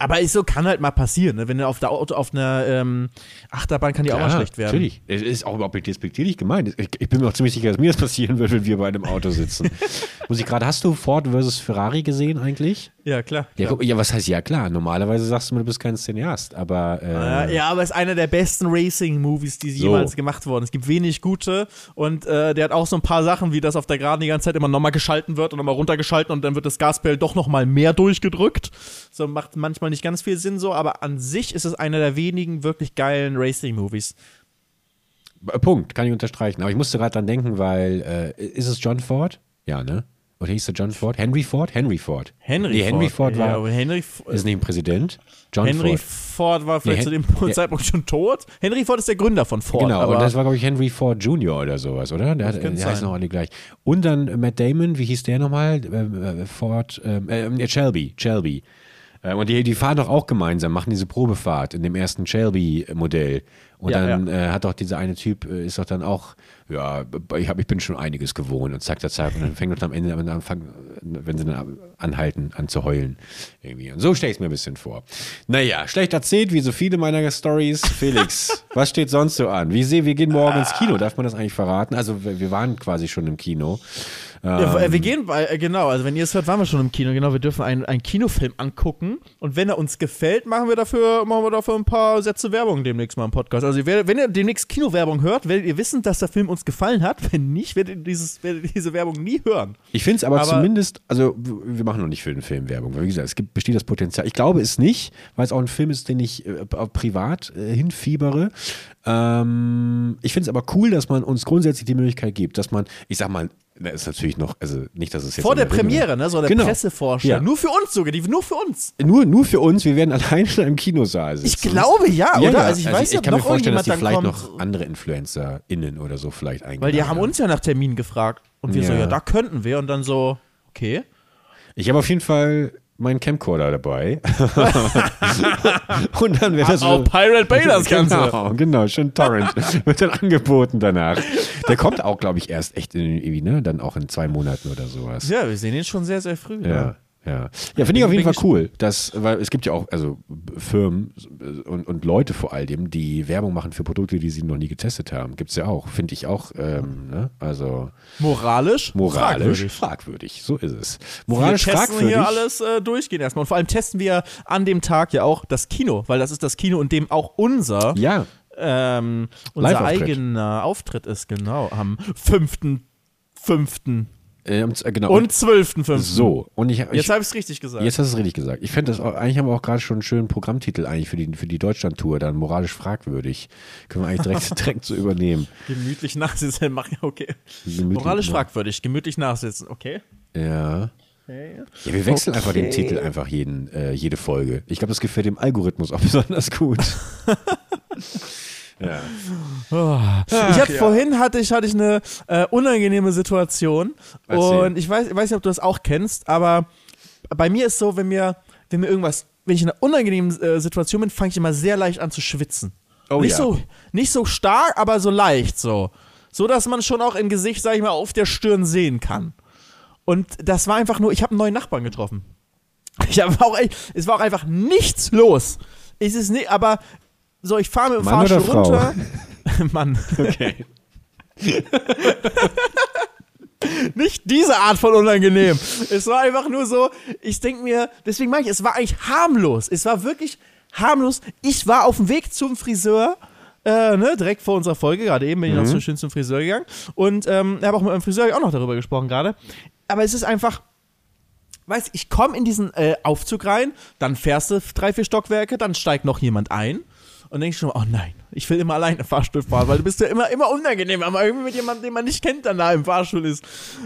Aber ist so kann halt mal passieren, ne? Wenn du auf der Auto, auf einer ähm, Achterbahn kann die auch mal schlecht werden. Natürlich. Es ist auch überhaupt nicht despektierlich gemeint. Ich, ich bin mir auch ziemlich sicher, dass mir das passieren wird, wenn wir bei einem Auto sitzen. Muss ich gerade, hast du Ford versus Ferrari gesehen eigentlich? Ja, klar. Ja, guck, ja, was heißt ja klar? Normalerweise sagst du mir, du bist kein Cineast, aber äh, Ja, ja, aber es ist einer der besten Racing-Movies, die So. jemals gemacht wurden. Es gibt wenig gute und äh, der hat auch so ein paar Sachen, wie das auf der Geraden die ganze Zeit immer nochmal geschalten wird und nochmal runtergeschalten und dann wird das Gaspedal doch nochmal mehr durchgedrückt. So macht manchmal nicht ganz viel Sinn so, aber an sich ist es einer der wenigen wirklich geilen Racing-Movies. Äh, Punkt, kann ich unterstreichen. Aber ich musste gerade dran denken, weil äh, ist es John Ford? Ja, ne? Oder hieß er John Ford? Henry Ford? Henry Ford. Henry nee, Henry Ford ja, war, aber Henry, ist nicht ein Präsident. John Henry Ford. Ford war vielleicht Nee, zu dem Hen- ja. Zeitpunkt schon tot. Henry Ford ist der Gründer von Ford. Genau, und das war, glaube ich, Henry Ford Jr. oder sowas, oder? Der, hat, der heißt noch alle gleich. Und dann Matt Damon, wie hieß der nochmal? Ähm, äh, Ford, ähm, äh, Shelby, Shelby. Äh, und die, die fahren doch auch gemeinsam, machen diese Probefahrt in dem ersten Shelby-Modell. Und Ja, dann Äh, hat doch dieser eine Typ, äh, ist doch dann auch, ja, ich, hab, ich bin schon einiges gewohnt und zack, zack, zack. Und dann fängt doch am Ende an, anfangen, wenn sie dann anhalten, an zu heulen. Irgendwie. Und so stelle ich es mir ein bisschen vor. Naja, schlecht erzählt, wie so viele meiner Stories. Felix, was steht sonst so an? Wie sehe, wir gehen morgen ins Kino, darf man das eigentlich verraten? Also, wir waren quasi schon im Kino. Ja, Ähm, wir gehen, bei- äh, genau, also wenn ihr es hört, waren wir schon im Kino, genau, wir dürfen einen, einen Kinofilm angucken und wenn er uns gefällt, machen wir dafür, machen wir dafür ein paar Sätze Werbung demnächst mal im Podcast. Also wenn ihr demnächst Kinowerbung hört, werdet ihr wissen, dass der Film uns gefallen hat, wenn nicht, werdet ihr, dieses, werdet ihr diese Werbung nie hören. Ich finde es aber, Aber- zumindest, also wir machen noch nicht für den Film Werbung, weil wie gesagt, es gibt, besteht das Potenzial. Ich glaube es nicht, weil es auch ein Film ist, den ich äh, privat äh, hinfiebere. Ähm, ich finde es aber cool, dass man uns grundsätzlich die Möglichkeit gibt, dass man, ich sag mal, Da ist natürlich noch, also nicht, dass es jetzt. Vor der Premiere, ne? So eine Genau. Pressevorstellung. Ja. Nur für uns sogar, die nur für uns. Nur, nur für uns, wir werden allein schon im Kinosaal sitzen. Ich glaube ja, ja, oder? Ja. Also ich weiß ich ja, kann noch mir vorstellen, dass irgendjemand die vielleicht kommt. noch andere InfluencerInnen oder so vielleicht eingeladen Weil die haben uns ja nach Termin gefragt. Und wir so, ja, da könnten wir. Und dann so, okay. Ich habe auf jeden Fall meinen Camcorder dabei. Und dann wird das so. Pirate Bay Genau, genau, schön Torrent. Wird dann angeboten danach. Der kommt auch, glaube ich, erst echt in, ne? Dann auch in zwei Monaten oder sowas. Ja, wir sehen ihn schon sehr, sehr früh. Ja. ne? Ja, ja finde ich auf jeden Fall cool. Dass, weil es gibt ja auch also Firmen und, und Leute vor allem, die Werbung machen für Produkte, die sie noch nie getestet haben. Gibt es ja auch. Finde ich auch, ähm, ne? also Moralisch? moralisch fragwürdig. fragwürdig. So ist es. Moralisch wir testen fragwürdig. hier alles äh, durchgehen erstmal. Und vor allem testen wir an dem Tag ja auch das Kino, weil das ist das Kino, in dem auch unser, Ja, ähm, unser Live-Auftritt. eigener Auftritt ist, genau, am 5.5. äh, äh, genau. und 12.5. so. Und ich, ich Jetzt habe ich es richtig gesagt. Jetzt hast du es richtig gesagt. Ich fände das auch, eigentlich haben wir auch gerade schon einen schönen Programmtitel eigentlich für die, für die Deutschland-Tour, dann moralisch fragwürdig. Können wir eigentlich direkt, direkt so übernehmen. Gemütlich nachsitzen, machen, okay. Gemütlich- Moralisch fragwürdig, gemütlich nachsitzen, okay. Ja. okay. Ja, wir wechseln einfach den Okay. Titel einfach jeden, äh, jede Folge. Ich glaube, das gefällt dem Algorithmus auch besonders gut. ja. ich hatte vorhin hatte ich, hatte ich eine äh, unangenehme Situation Erzähl. und ich weiß, ich weiß nicht, ob du das auch kennst, aber bei mir ist so, wenn mir, wenn mir irgendwas, wenn ich in einer unangenehmen äh, Situation bin, fange ich immer sehr leicht an zu schwitzen. Oh nicht ja. so, nicht so stark, aber so leicht so, so dass man schon auch im Gesicht, sag ich mal, auf der Stirn sehen kann. Und das war einfach nur, ich habe einen neuen Nachbarn getroffen. Ich habe auch, es war auch einfach nichts los. Es ist nicht, aber so, ich fahre mit dem Mann Fahrstuhl runter. Mann. Okay. Nicht diese Art von unangenehm. Es war einfach nur so, ich denke mir, deswegen meine ich, es war eigentlich harmlos. Es war wirklich harmlos. Ich war auf dem Weg zum Friseur, äh, ne, direkt vor unserer Folge, gerade eben bin ich noch so schön zum Friseur gegangen. Und ähm, habe auch mit meinem Friseur auch noch darüber gesprochen gerade. Aber es ist einfach, weißt ich komme in diesen äh, Aufzug rein, dann fährst du drei, vier Stockwerke, dann steigt noch jemand ein. Und denkst schon, oh nein, ich will immer alleine Fahrstuhl fahren, weil du bist ja immer, immer unangenehm, aber irgendwie mit jemandem, den man nicht kennt, dann da im Fahrstuhl ist.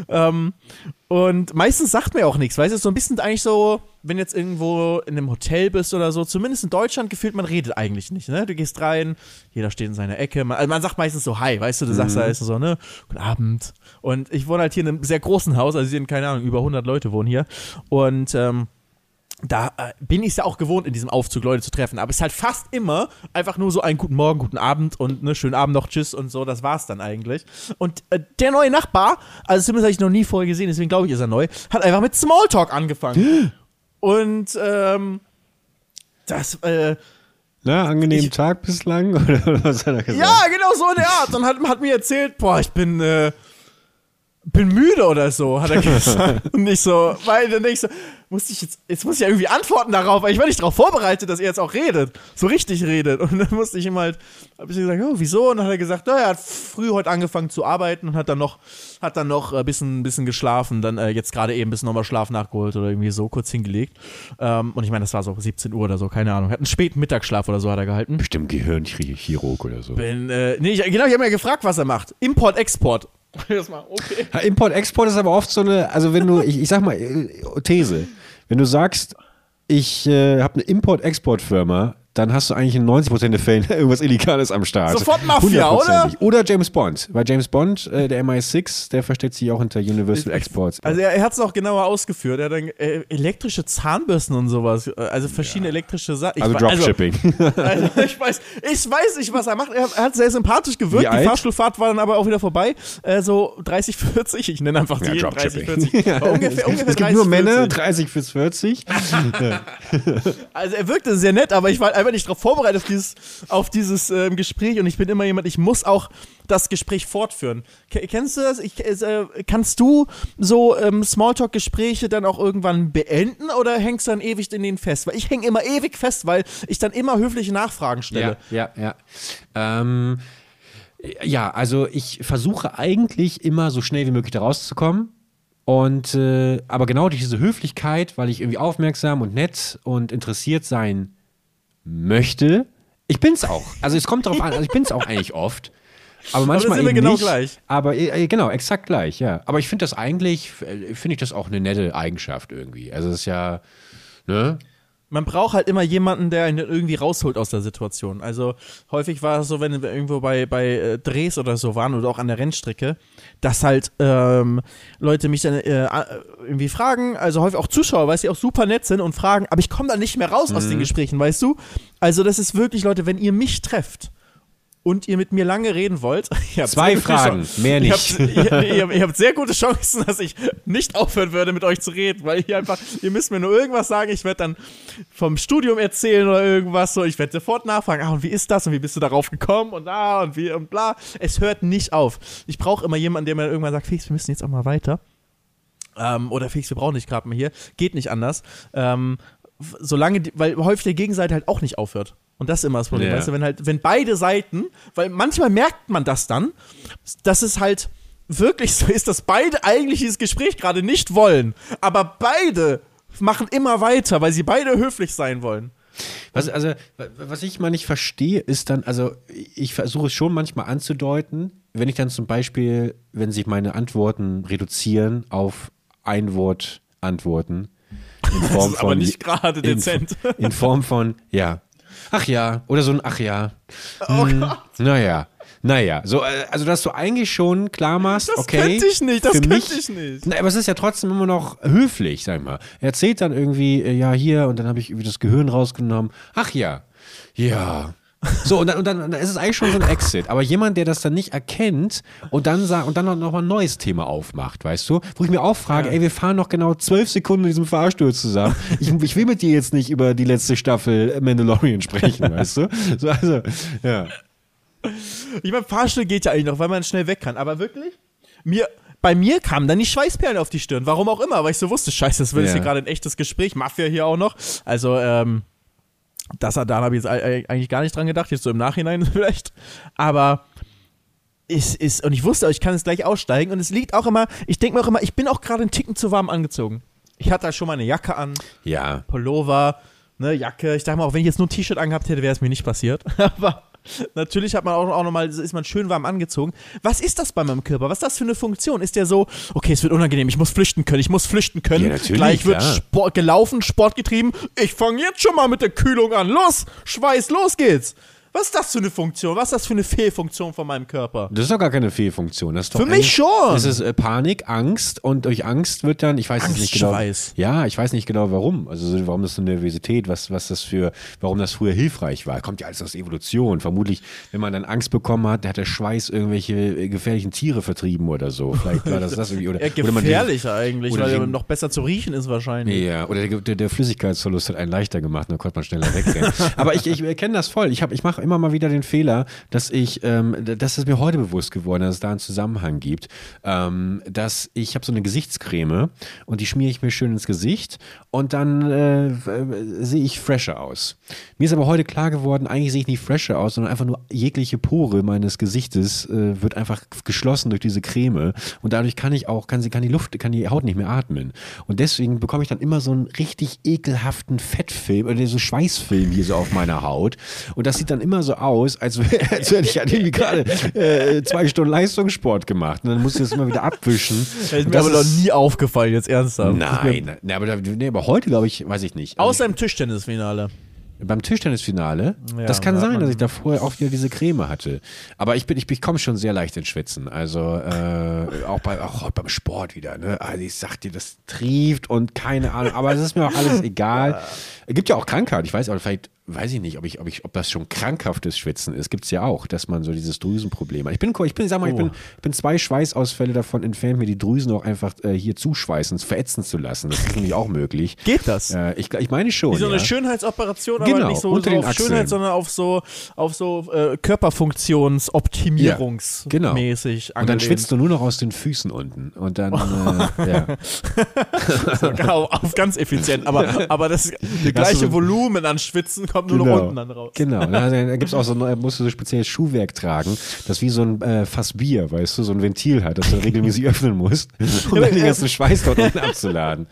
Ähm, und meistens sagt mir auch nichts, weißt du, so ein bisschen eigentlich so, wenn jetzt irgendwo in einem Hotel bist oder so, zumindest in Deutschland gefühlt, man redet eigentlich nicht, ne? Du gehst rein, jeder steht in seiner Ecke, man, also man sagt meistens so Hi, weißt du, du sagst da ist so, ne? Guten Abend. Und ich wohne halt hier in einem sehr großen Haus, also hier sind, keine Ahnung, über 100 Leute wohnen hier. Und, ähm, da äh, bin ich es ja auch gewohnt, in diesem Aufzug Leute zu treffen. Aber es ist halt fast immer einfach nur so ein guten Morgen, guten Abend und ne, schönen Abend noch, tschüss und so. Das war's dann eigentlich. Und äh, der neue Nachbar, also zumindest habe ich noch nie vorher gesehen, deswegen glaube ich, ist er neu, hat einfach mit Smalltalk angefangen. und ähm, das, äh, Na, angenehmen Ich- Tag bislang? Oder was hat er gesagt? ja, genau so in der Art. Und hat, hat mir erzählt, boah, ich bin, äh, bin müde oder so, hat er gesagt. Und ich so, weil dann ich so, muss ich jetzt, jetzt muss ich ja irgendwie antworten darauf, weil ich war nicht darauf vorbereitet, dass er jetzt auch redet, so richtig redet. Und dann musste ich ihm halt, hab ich gesagt, oh, wieso? Und dann hat er gesagt, na, er hat früh heute angefangen zu arbeiten und hat dann noch, hat dann noch ein bisschen, bisschen geschlafen, dann äh, jetzt gerade eben ein bisschen nochmal Schlaf nachgeholt oder irgendwie so kurz hingelegt. Ähm, und ich meine, das war so 17 Uhr oder so, keine Ahnung. Hat einen späten Mittagsschlaf oder so hat er gehalten. Bestimmt Gehirnchirurg oder so. Bin, äh, nee, ich, genau, ich habe mir gefragt, was er macht. Import, Export. Okay. Ja, Import-Export ist aber oft so eine, also wenn du, ich, ich sag mal, äh, These, wenn du sagst, ich äh, habe eine Import-Export-Firma, dann hast du eigentlich in 90% der Fällen irgendwas Illegales am Start. Sofort Mafia, Hundertprozentig. Oder James Bond. Weil James Bond, äh, der MI6, der versteckt sich auch hinter Universal Exports. Also er, er hat es auch genauer ausgeführt. Er hat dann äh, elektrische Zahnbürsten und sowas. äh, Also verschiedene elektrische Sachen. Also Dropshipping. Also, also ich, weiß, ich weiß nicht, was er macht. Er, er hat sehr sympathisch gewirkt. Wie Die alt? Fahrstuhlfahrt war dann aber auch wieder vorbei. Äh, so 30, 40. Ich nenne einfach die 30, 40. Ja. Aber ungefähr, ungefähr es gibt 30, nur Männer, 40. 30 bis 40. Also er wirkte sehr nett, aber ich war einfach nicht darauf vorbereitet auf dieses, auf dieses ähm, Gespräch und ich bin immer jemand, ich muss auch das Gespräch fortführen. Ke- kennst du das? Ich, äh, kannst du so ähm, Smalltalk-Gespräche dann auch irgendwann beenden oder hängst du dann ewig in denen fest? Weil ich hänge immer ewig fest, weil ich dann immer höfliche Nachfragen stelle. Ja, ja, ja. Ähm, ja, also ich versuche eigentlich immer so schnell wie möglich da rauszukommen. Und äh, aber genau durch diese Höflichkeit, weil ich irgendwie aufmerksam und nett und interessiert sein möchte, ich bin's auch. Also es kommt darauf an, also ich bin's auch eigentlich oft. Aber manchmal sind wir eben genau nicht. gleich. Aber äh, genau, exakt gleich, ja. Aber ich finde das eigentlich, äh, finde ich das auch eine nette Eigenschaft irgendwie. Also es ist ja, ne? Man braucht halt immer jemanden, der ihn irgendwie rausholt aus der Situation. Also häufig war es so, wenn wir irgendwo bei, bei äh, Drehs oder so waren oder auch an der Rennstrecke, dass halt ähm, Leute mich dann äh, irgendwie fragen, also häufig auch Zuschauer, weil sie auch super nett sind und fragen, aber ich komme da nicht mehr raus aus den Gesprächen, weißt du? Also das ist wirklich, Leute, wenn ihr mich trefft und ihr mit mir lange reden wollt, ihr Zwei Fragen, Chancen. mehr Ihr nicht. habt, ihr, ihr, ihr habt sehr gute Chancen, dass ich nicht aufhören würde, mit euch zu reden, weil ihr einfach, ihr müsst mir nur irgendwas sagen, ich werde dann vom Studium erzählen oder irgendwas so, ich werde sofort nachfragen, ah, und wie ist das und wie bist du darauf gekommen und ah, und wie und bla. Es hört nicht auf. Ich brauche immer jemanden, der mir irgendwann sagt, Felix, wir müssen jetzt auch mal weiter. Ähm, oder Felix, wir brauchen dich gerade mal hier. Geht nicht anders. Ähm, solange, die, weil häufig der Gegenseite halt auch nicht aufhört. Und das ist immer das Problem, Ja. weißt du, wenn halt, wenn beide Seiten, weil manchmal merkt man das dann, dass es halt wirklich so ist, dass beide eigentlich dieses Gespräch gerade nicht wollen, aber beide machen immer weiter, weil sie beide höflich sein wollen. Was, also, wa- was ich mal nicht verstehe, ist dann, also ich versuche es schon manchmal anzudeuten, wenn ich dann zum Beispiel, wenn sich meine Antworten reduzieren auf Ein-Wort-Antworten in Form ist aber von nicht gerade in, dezent. In Form von, ja, ach ja, oder so ein ach ja. Oh Hm, Gott. naja. Naja, so, äh, also dass du eigentlich schon klar machst, Das okay. könnte ich nicht, das für mich, ich nicht. Na, aber es ist ja trotzdem immer noch höflich, sag ich mal. Er erzählt dann irgendwie, äh, ja, hier, und dann habe ich irgendwie das Gehirn rausgenommen. Ach ja, ja. So, und dann, und, dann, dann ist es eigentlich schon so ein Exit. Aber jemand, der das dann nicht erkennt und dann sagt und dann noch mal ein neues Thema aufmacht, weißt du? Wo ich mir auch frage, ey, wir fahren noch genau zwölf Sekunden in diesem Fahrstuhl zusammen. Ich, ich will mit dir jetzt nicht über die letzte Staffel Mandalorian sprechen, weißt du? So, also, ja. Ich meine, Fahrstuhl geht ja eigentlich noch, weil man schnell weg kann. Aber wirklich? Mir, bei mir kamen dann die Schweißperlen auf die Stirn. Warum auch immer, weil ich so wusste, scheiße, das wird jetzt Ja. hier gerade ein echtes Gespräch. Mafia hier auch noch. Also, ähm, das da habe ich jetzt ei- eigentlich gar nicht dran gedacht, jetzt so im Nachhinein vielleicht. Aber es ist, und ich wusste, ich kann es gleich aussteigen. Und es liegt auch immer, ich denke mir auch immer, ich bin auch gerade einen Ticken zu warm angezogen. Ich hatte da schon mal eine Jacke an, Ja. Pullover, ne, Jacke. Ich dachte mal, auch wenn ich jetzt nur ein T-Shirt angehabt hätte, wäre es mir nicht passiert. Aber natürlich hat man auch, auch nochmal, ist man schön warm angezogen. Was ist das bei meinem Körper? Was ist das für eine Funktion? Ist der so, okay, es wird unangenehm, ich muss flüchten können, ich muss flüchten können. Ja, natürlich, Gleich wird klar. Sport gelaufen, Sport getrieben. Ich fange jetzt schon mal mit der Kühlung an. Los, Schweiß, los geht's. Was ist das für eine Funktion? Was ist das für eine Fehlfunktion von meinem Körper? Das ist doch gar keine Fehlfunktion. Das ist doch Für mich schon. Es ist äh, Panik, Angst und durch Angst wird dann, ich weiß es nicht genau. Angstschweiß. Ja, ich weiß nicht genau warum. Also so, warum das so Nervosität, was, was das für, warum das früher hilfreich war. Kommt ja alles aus Evolution. Vermutlich, wenn man dann Angst bekommen hat, hat der Schweiß irgendwelche äh, gefährlichen Tiere vertrieben oder so. Vielleicht war das das irgendwie. Oder, Eher oder man- gefährlicher eigentlich, oder weil er noch besser zu riechen ist wahrscheinlich. Ja, oder der, der, der Flüssigkeitsverlust hat einen leichter gemacht, dann konnte man schneller wegrennen. Aber ich, ich kenne das voll. Ich, hab- ich mache immer mal wieder den Fehler, dass ich, ähm, das ist mir heute bewusst geworden, dass es da einen Zusammenhang gibt, ähm, dass ich habe so eine Gesichtscreme und die schmiere ich mir schön ins Gesicht und dann äh, äh, sehe ich fresher aus. Mir ist aber heute klar geworden, eigentlich sehe ich nicht fresher aus, sondern einfach nur jegliche Pore meines Gesichtes äh, wird einfach geschlossen durch diese Creme und dadurch kann ich auch, kann sie, kann die Luft, kann die Haut nicht mehr atmen. Und deswegen bekomme ich dann immer so einen richtig ekelhaften Fettfilm oder so Schweißfilm hier so auf meiner Haut. Und das sieht dann immer so aus, als, hätte ich halt irgendwie gerade äh, zwei Stunden Leistungssport gemacht. Und dann muss ich das immer wieder abwischen. Das ist mir aber noch nie aufgefallen, jetzt ernsthaft. Nein, nein, aber, nee, aber heute glaube ich, weiß ich nicht. Also Außer im Tischtennisfinale. beim Tischtennisfinale, Ja, das kann da sein, dass ich da vorher auch wieder diese Creme hatte. Aber ich bin, ich, ich komme schon sehr leicht ins Schwitzen. Also äh, auch, bei, auch beim Sport wieder. Ne? Also ich sag dir, das trieft und keine Ahnung. Aber es ist mir auch alles egal. Es gibt ja auch Krankheiten. Ich weiß, aber vielleicht weiß ich nicht, ob ich, ob ich, ob das schon krankhaftes Schwitzen ist. Gibt es ja auch, dass man so dieses Drüsenproblem hat. Ich bin, ich bin, sag mal, ich bin, Oh. ich bin zwei Schweißausfälle davon entfernt, mir die Drüsen auch einfach äh, hier zuschweißen, verätzen zu lassen. Das ist nämlich auch möglich. Geht das? Äh, ich, ich meine schon. Wie so eine ja. Schönheitsoperation, Genau, aber nicht so, unter so den auf Achseln. Schönheit, sondern auf so, auf so äh, Körperfunktionsoptimierungsmäßig Genau. Und dann schwitzt du nur noch aus den Füßen unten. Und dann, äh, ja. genau, auf ganz effizient. Aber, aber das, das gleiche so- Volumen an Schwitzen kommt nur noch unten dann raus. Genau, da, da gibt es auch so, da musst du so spezielles Schuhwerk tragen, das wie so ein äh, Fass Bier, weißt du, so ein Ventil hat, das du regelmäßig öffnen musst, um Ja, dann den ganzen Schweiß dort unten abzuladen.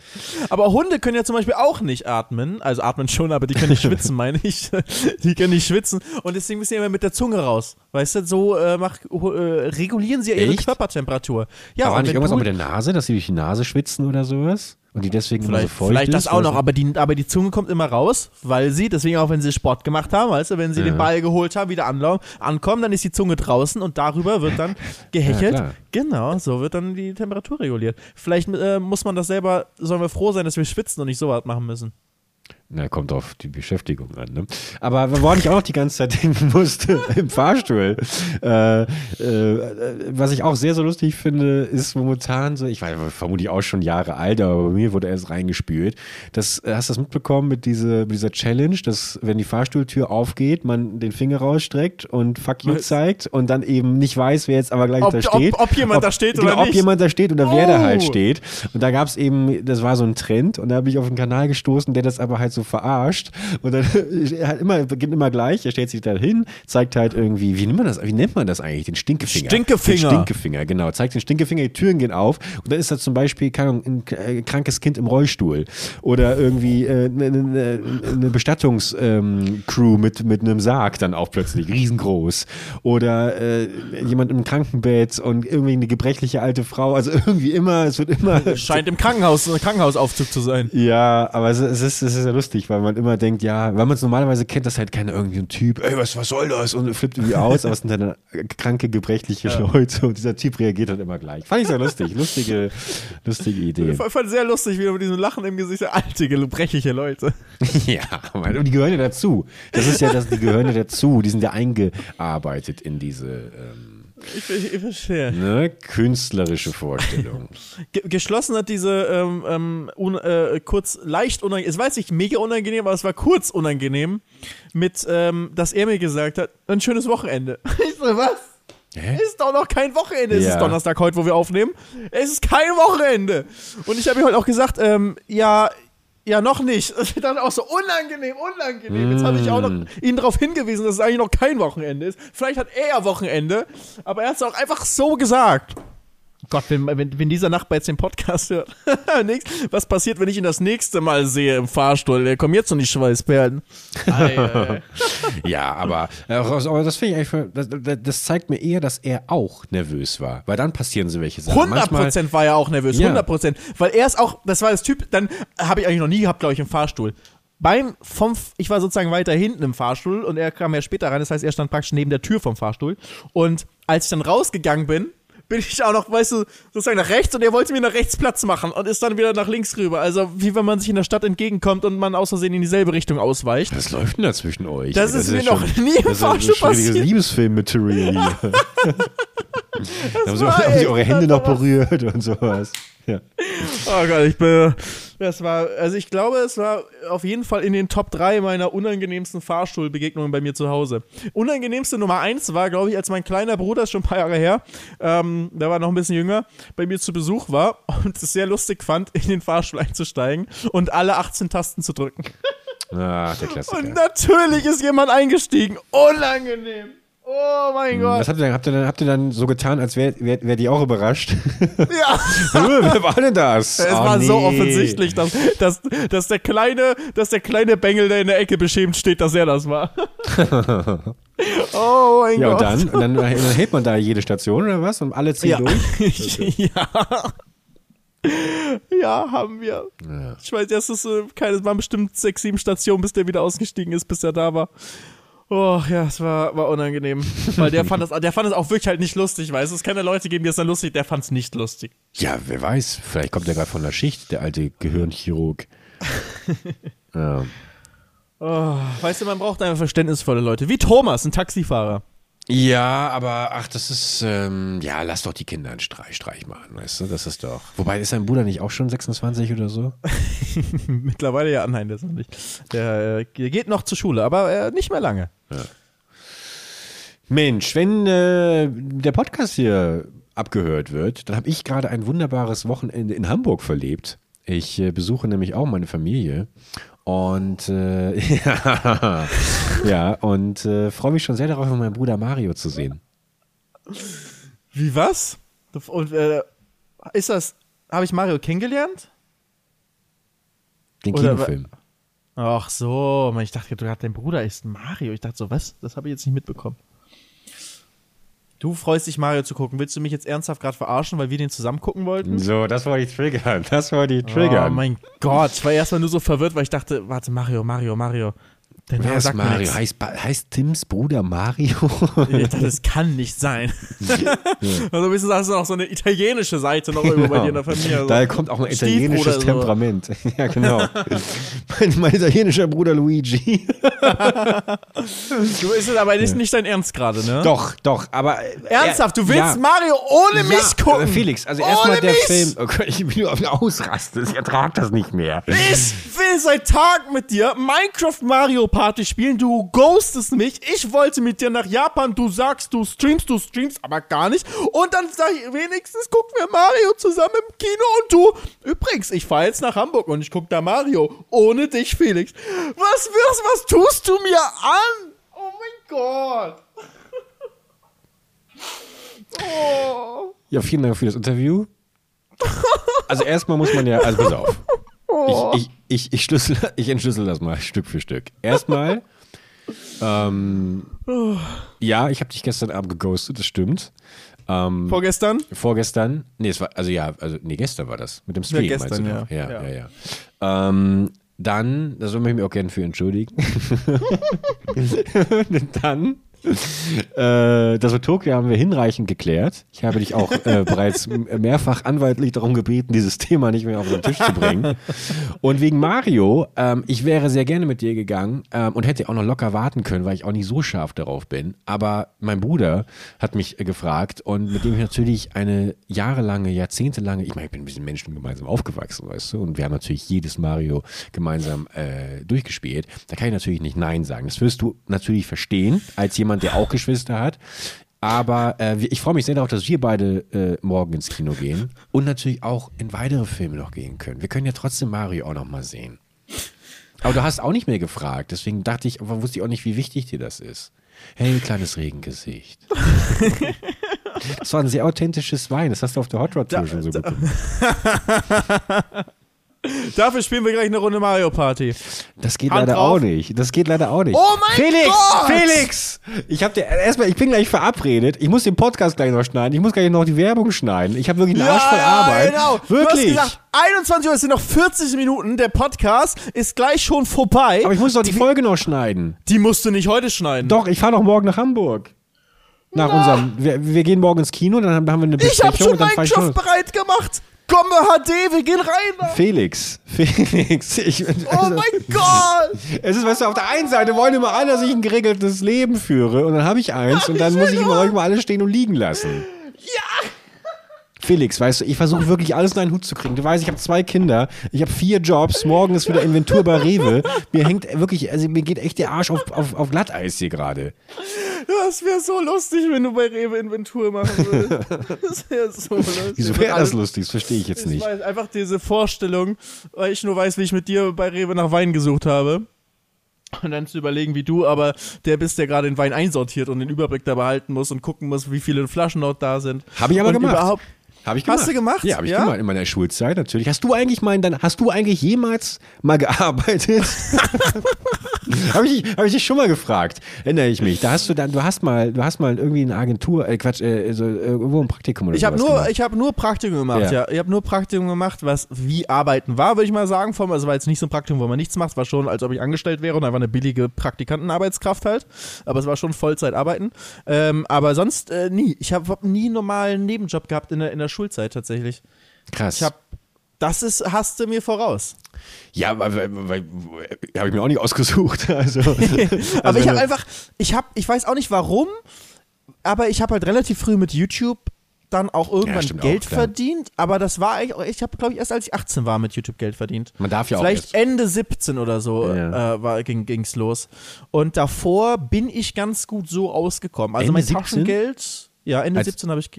Aber Hunde können ja zum Beispiel auch nicht atmen. Also atmen schon, aber die können nicht schwitzen, meine ich. Die können nicht schwitzen. Und deswegen müssen die immer mit der Zunge raus. Weißt du, so äh, mach, äh, regulieren sie ja ihre Echt? Körpertemperatur. Ja, Aber nicht irgendwas auch du- mit der Nase, dass sie durch die Nase schwitzen oder sowas? Und die deswegen immer so Vielleicht, feucht vielleicht ist? das auch Weißt noch, aber die, aber die Zunge kommt immer raus, weil sie, deswegen auch wenn sie Sport gemacht haben, weißt du, wenn sie den Ball geholt haben, wieder ankommen, dann ist die Zunge draußen und darüber wird dann gehechelt. klar. genau, so wird dann die Temperatur reguliert. Vielleicht äh, muss man das selber, sollen wir froh sein, dass wir schwitzen und nicht so was machen müssen. Na, kommt auf die Beschäftigung an, ne? Aber woran ich auch noch die ganze Zeit denken musste, im Fahrstuhl, äh, äh, was ich auch sehr, sehr lustig finde, ist momentan so, ich war vermutlich auch schon Jahre alt, aber bei mir wurde erst reingespült. Das, äh, hast du das mitbekommen mit, diese, mit dieser Challenge, dass wenn die Fahrstuhltür aufgeht, man den Finger rausstreckt und Fuck you Was? zeigt und dann eben nicht weiß, wer jetzt aber gleich Ob- da ob- steht. ob jemand da steht genau, oder ob nicht. jemand da steht oder wer da halt Oh. steht. Und da gab es eben, das war so ein Trend und da habe ich auf einen Kanal gestoßen, der das aber halt so verarscht. Und dann er hat immer, beginnt immer gleich, er stellt sich da hin, zeigt halt irgendwie, wie nennt man das, wie nennt man das eigentlich? Den Stinkefinger. Stinkefinger. Den Stinkefinger, genau. Zeigt den Stinkefinger, die Türen gehen auf und dann ist da zum Beispiel, keine Ahnung, ein äh, krankes Kind im Rollstuhl oder irgendwie äh, eine, eine, eine Bestattungscrew mit, mit einem Sarg dann auch plötzlich, riesengroß. Oder äh, jemand im Krankenbett und irgendwie eine gebrechliche alte Frau. Also irgendwie immer, es wird immer. Scheint im Krankenhaus, ein Krankenhausaufzug zu sein. Ja, aber es, es, ist, es ist ja lustig, weil man immer denkt, ja, weil man es normalerweise kennt, dass halt keiner irgendwie ein Typ, ey, was, was soll das? Und flippt irgendwie aus, aber es sind dann kranke, gebrechliche Leute und dieser Typ reagiert dann immer gleich. Fand ich sehr lustig. Lustige, lustige Idee. Ich fand sehr lustig, wie er mit diesem Lachen im Gesicht, alte, gebrechliche Leute. Ja, Mann, und die gehören ja dazu. Das ist ja das, die gehören ja dazu. Die sind ja eingearbeitet in diese ähm, Ich, ich, ich verstehe. ne, künstlerische Vorstellung. Ge geschlossen hat diese ähm, ähm, un, äh, kurz leicht unangenehm, es war jetzt nicht mega unangenehm, aber es war kurz unangenehm, mit, ähm, dass er mir gesagt hat, ein schönes Wochenende. Ich so, was? Hä? Es ist doch noch kein Wochenende. Es Ja. ist Donnerstag heute, wo wir aufnehmen. Es ist kein Wochenende. Und ich habe ihm heute auch gesagt, ähm, ja, ja, noch nicht. Dann auch so unangenehm, unangenehm. Jetzt habe ich auch noch Mm. ihn darauf hingewiesen, dass es eigentlich noch kein Wochenende ist. Vielleicht hat er ja Wochenende, aber er hat es auch einfach so gesagt. Gott, wenn, wenn, wenn dieser Nachbar jetzt den Podcast hört, nix, was passiert, wenn ich ihn das nächste Mal sehe im Fahrstuhl? Der kommt jetzt noch die Schweißperlen. Ei, ei, ei. Ja, aber, äh, aber das finde ich eigentlich, das, das- zeigt mir eher, dass er auch nervös war. Weil dann passieren so welche Sachen. 100 Manchmal- Prozent war er auch nervös, Ja. 100 Prozent. Weil er ist auch, das war das Typ, dann habe ich eigentlich noch nie gehabt, glaube ich, im Fahrstuhl. Beim, vom, ich war sozusagen weiter hinten im Fahrstuhl und er kam ja später rein, das heißt, er stand praktisch neben der Tür vom Fahrstuhl. Und als ich dann rausgegangen bin, bin ich auch noch, weißt du, sozusagen nach rechts und er wollte mir nach rechts Platz machen und ist dann wieder nach links rüber. Also, wie wenn man sich in der Stadt entgegenkommt und man aus Versehen in dieselbe Richtung ausweicht. Was läuft denn da zwischen euch? Das ist mir ja noch nie im das ist Fahrstuhl schon passiert. Liebesfilm-Material hier. haben, sie, haben sie eure Hände noch berührt und sowas. Ja. Oh Gott, ich bin. Das war, also ich glaube, es war auf jeden Fall in den Top 3 meiner unangenehmsten Fahrstuhlbegegnungen bei mir zu Hause. Unangenehmste Nummer 1 war, glaube ich, als mein kleiner Bruder, ist schon ein paar Jahre her, ähm, der war noch ein bisschen jünger, bei mir zu Besuch war und es sehr lustig fand, in den Fahrstuhl einzusteigen und alle 18 Tasten zu drücken. Ah, der Klassiker. Und natürlich ist jemand eingestiegen. Unangenehm. Oh mein Gott. Was habt ihr, dann, habt, ihr dann, habt ihr dann so getan, als wärt wär, wär die auch überrascht? Ja. Wer war denn das? Es Oh, war so nee. offensichtlich, dass, dass, dass, der kleine, dass der kleine Bengel, der in der Ecke beschämt steht, dass er das war. oh mein Ja, Gott. dann, und dann, dann hält man da jede Station oder was? Und alle ziehen Ja. durch? ja. Ja, haben wir. Ja. Ich weiß, das ist äh, keine, waren bestimmt sechs, sieben Stationen, bis der wieder ausgestiegen ist, bis er da war. Oh, ja, es war, war unangenehm. Weil der fand das, der fand das auch wirklich halt nicht lustig, weißt du? Es kann ja Leute geben, die es dann lustig, der fand es nicht lustig. Ja, wer weiß. Vielleicht kommt er gerade von der Schicht, der alte Gehirnchirurg. ja. Oh, weißt du, man braucht einfach verständnisvolle Leute. Wie Thomas, ein Taxifahrer. Ja, aber ach, das ist, ähm, ja, lass doch die Kinder einen Streich, Streich machen, weißt du, das ist doch. Wobei, ist dein Bruder nicht auch schon 26 oder so? Mittlerweile ja, nein, der ist noch nicht. Der, äh, der geht noch zur Schule, aber äh, nicht mehr lange. Mensch, wenn äh, der Podcast hier abgehört wird, dann habe ich gerade ein wunderbares Wochenende in Hamburg verlebt. Ich äh, besuche nämlich auch meine Familie und äh, ja, ja, und äh, freue mich schon sehr darauf, meinen Bruder Mario zu sehen. Wie was? Und äh, ist das, habe ich Mario kennengelernt? Den Oder Kinofilm. Ach so, ich dachte gerade, dein Bruder ist Mario. Ich dachte so, was? Das habe ich jetzt nicht mitbekommen. Du freust dich, Mario zu gucken. Willst du mich jetzt ernsthaft gerade verarschen, weil wir den zusammen gucken wollten? So, das wollte ich triggern. Das wollte ich Oh triggern. mein Gott, ich war erstmal nur so verwirrt, weil ich dachte, warte, Mario, Mario, Mario. Der Name ist sagt Mario? Heißt, heißt Tims Bruder Mario? Das kann nicht sein. also bist du hast du noch so eine italienische Seite noch irgendwo bei dir in der Familie. So. Daher kommt auch ein italienisches so. Temperament. ja, genau. mein, mein italienischer Bruder Luigi. Du ist es aber nicht, nicht dein Ernst gerade, ne? Doch, doch, aber. äh, Ernsthaft, du willst ja. Mario ohne Ja, mich gucken? äh, Felix, also erstmal der mich? Film. Oh Gott, ich bin nur auf den Ausrasten. Ich ertrag das nicht mehr. Ich will seit Tagen mit dir Minecraft Mario Party spielen. Du ghostest mich. Ich wollte mit dir nach Japan. Du sagst, du streamst, du streamst, aber gar nicht. Und dann sag ich, wenigstens gucken wir Mario zusammen im Kino. Und du, übrigens, ich fahre jetzt nach Hamburg und ich guck da Mario. Ohne dich, Felix. Was wirst, was tust du mir an? Oh mein Gott. Oh. Ja, vielen Dank für das Interview. Also erstmal muss man ja, also pass auf. Ich, ich, ich, ich, schlüssel, ich entschlüssel das mal Stück für Stück. Erstmal, ähm, ja, ich habe dich gestern Abend geghostet, das stimmt. Ähm, Vorgestern? vorgestern, nee, es war, also ja, also nee, gestern war das, mit dem Stream, Ja, gestern, meinst du? ja. noch? Ja, Ja. ja, ja. Ähm, dann, da soll ich mich auch gerne für entschuldigen. dann, äh, das mit Tokio haben wir hinreichend geklärt. Ich habe dich auch äh, bereits mehrfach anwaltlich darum gebeten, dieses Thema nicht mehr auf den Tisch zu bringen. Und wegen Mario, ähm, ich wäre sehr gerne mit dir gegangen ähm, und hätte auch noch locker warten können, weil ich auch nicht so scharf darauf bin. Aber mein Bruder hat mich äh, gefragt und mit dem ich natürlich eine jahrelange, jahrzehntelange, ich meine, ich bin mit diesen Menschen gemeinsam aufgewachsen, weißt du, und wir haben natürlich jedes Mario gemeinsam äh, durchgespielt. Da kann ich natürlich nicht Nein sagen. Das wirst du natürlich verstehen, als jemand, der auch Geschwister hat. Aber äh, ich freue mich sehr darauf, dass wir beide äh, morgen ins Kino gehen und natürlich auch in weitere Filme noch gehen können. Wir können ja trotzdem Mario auch noch mal sehen. Aber du hast auch nicht mehr gefragt, deswegen dachte ich, aber wusste ich auch nicht, wie wichtig dir das ist. Hey, kleines Regengesicht. Das war ein sehr authentisches Wein, das hast du auf der Hot Rod Tour schon so bekommen. Dafür spielen wir gleich eine Runde Mario Party. Das geht Hand leider drauf. auch nicht. Das geht leider auch nicht. Oh mein Felix, Gott! Felix! Ich habe dir erstmal, ich bin gleich verabredet. Ich muss den Podcast gleich noch schneiden. Ich muss gleich noch die Werbung schneiden. Ich habe wirklich einen Arsch voll Arbeit. genau. Du hast Wirklich. gesagt, 21 Uhr, es sind noch 40 Minuten. Der Podcast ist gleich schon vorbei. Aber ich muss doch die Folge noch schneiden. Die musst du nicht heute schneiden. Doch, ich fahre noch morgen nach Hamburg. Nach unserem, wir, wir gehen morgen ins Kino, dann haben wir eine ich habe Besprechung schon Minecraft schon. bereit gemacht. Komm, HD, wir gehen rein. Felix, Felix, ich, Oh also, mein Gott. es ist, weißt du, auf der einen Seite wollen immer alle, dass ich ein geregeltes Leben führe und dann habe ich eins und dann muss ich immer, ich mal alles stehen und liegen lassen. Felix, weißt du, ich versuche wirklich alles in einen Hut zu kriegen. Du weißt, ich habe zwei Kinder, ich habe vier Jobs, morgen ist wieder Inventur bei Rewe. Mir hängt wirklich, also mir geht echt der Arsch auf, auf, auf Glatteis hier gerade. Das wäre so lustig, wenn du bei Rewe Inventur machen würdest. Das wäre so lustig. Wieso wäre das lustig? Das verstehe ich jetzt Ich nicht. weiß, einfach diese Vorstellung, weil ich nur weiß, wie ich mit dir bei Rewe nach Wein gesucht habe. Und dann zu überlegen, wie du aber der bist, der gerade den Wein einsortiert und den Überblick da behalten muss und gucken muss, wie viele Flaschen dort da sind. Habe ich aber und gemacht. Überhaupt, Habe ich gemacht. Hast du gemacht? Ja, habe ich Ja? gemacht in meiner Schulzeit natürlich. Hast du eigentlich mal, in deiner- hast du eigentlich jemals mal gearbeitet? habe ich, hab ich dich schon mal gefragt. Erinnere ich mich. Da hast du dann, du hast mal, du hast mal irgendwie eine Agentur, äh, Quatsch, äh, so, äh, irgendwo ein Praktikum oder ich habe sowas nur, gemacht. ich habe nur Praktikum gemacht, Ja. ja. Ich habe nur Praktikum gemacht, was wie Arbeiten war, würde ich mal sagen. Vom, also war jetzt nicht so ein Praktikum, wo man nichts macht, war schon, als ob ich angestellt wäre und einfach eine billige Praktikantenarbeitskraft halt. Aber es war schon Vollzeit arbeiten. Ähm, aber sonst äh, nie. Ich habe hab nie einen normalen Nebenjob gehabt in der, in der Schulzeit tatsächlich. Krass. Ich habe, das ist, hast du mir voraus. ja, weil, habe ich mir auch nicht ausgesucht. Also, aber also ich habe einfach, ich habe, ich weiß auch nicht warum, aber ich habe halt relativ früh mit YouTube dann auch irgendwann stimmt Geld auch, verdient, aber das war eigentlich, ich habe glaube ich erst als ich 18 war mit YouTube Geld verdient. Man darf ja auch Vielleicht Ende 17 oder so Ja. äh, war, ging, ging's los. Und davor bin ich ganz gut so ausgekommen. Also Ende mein 17? Taschengeld, ja, Ende Als- 17 habe ich,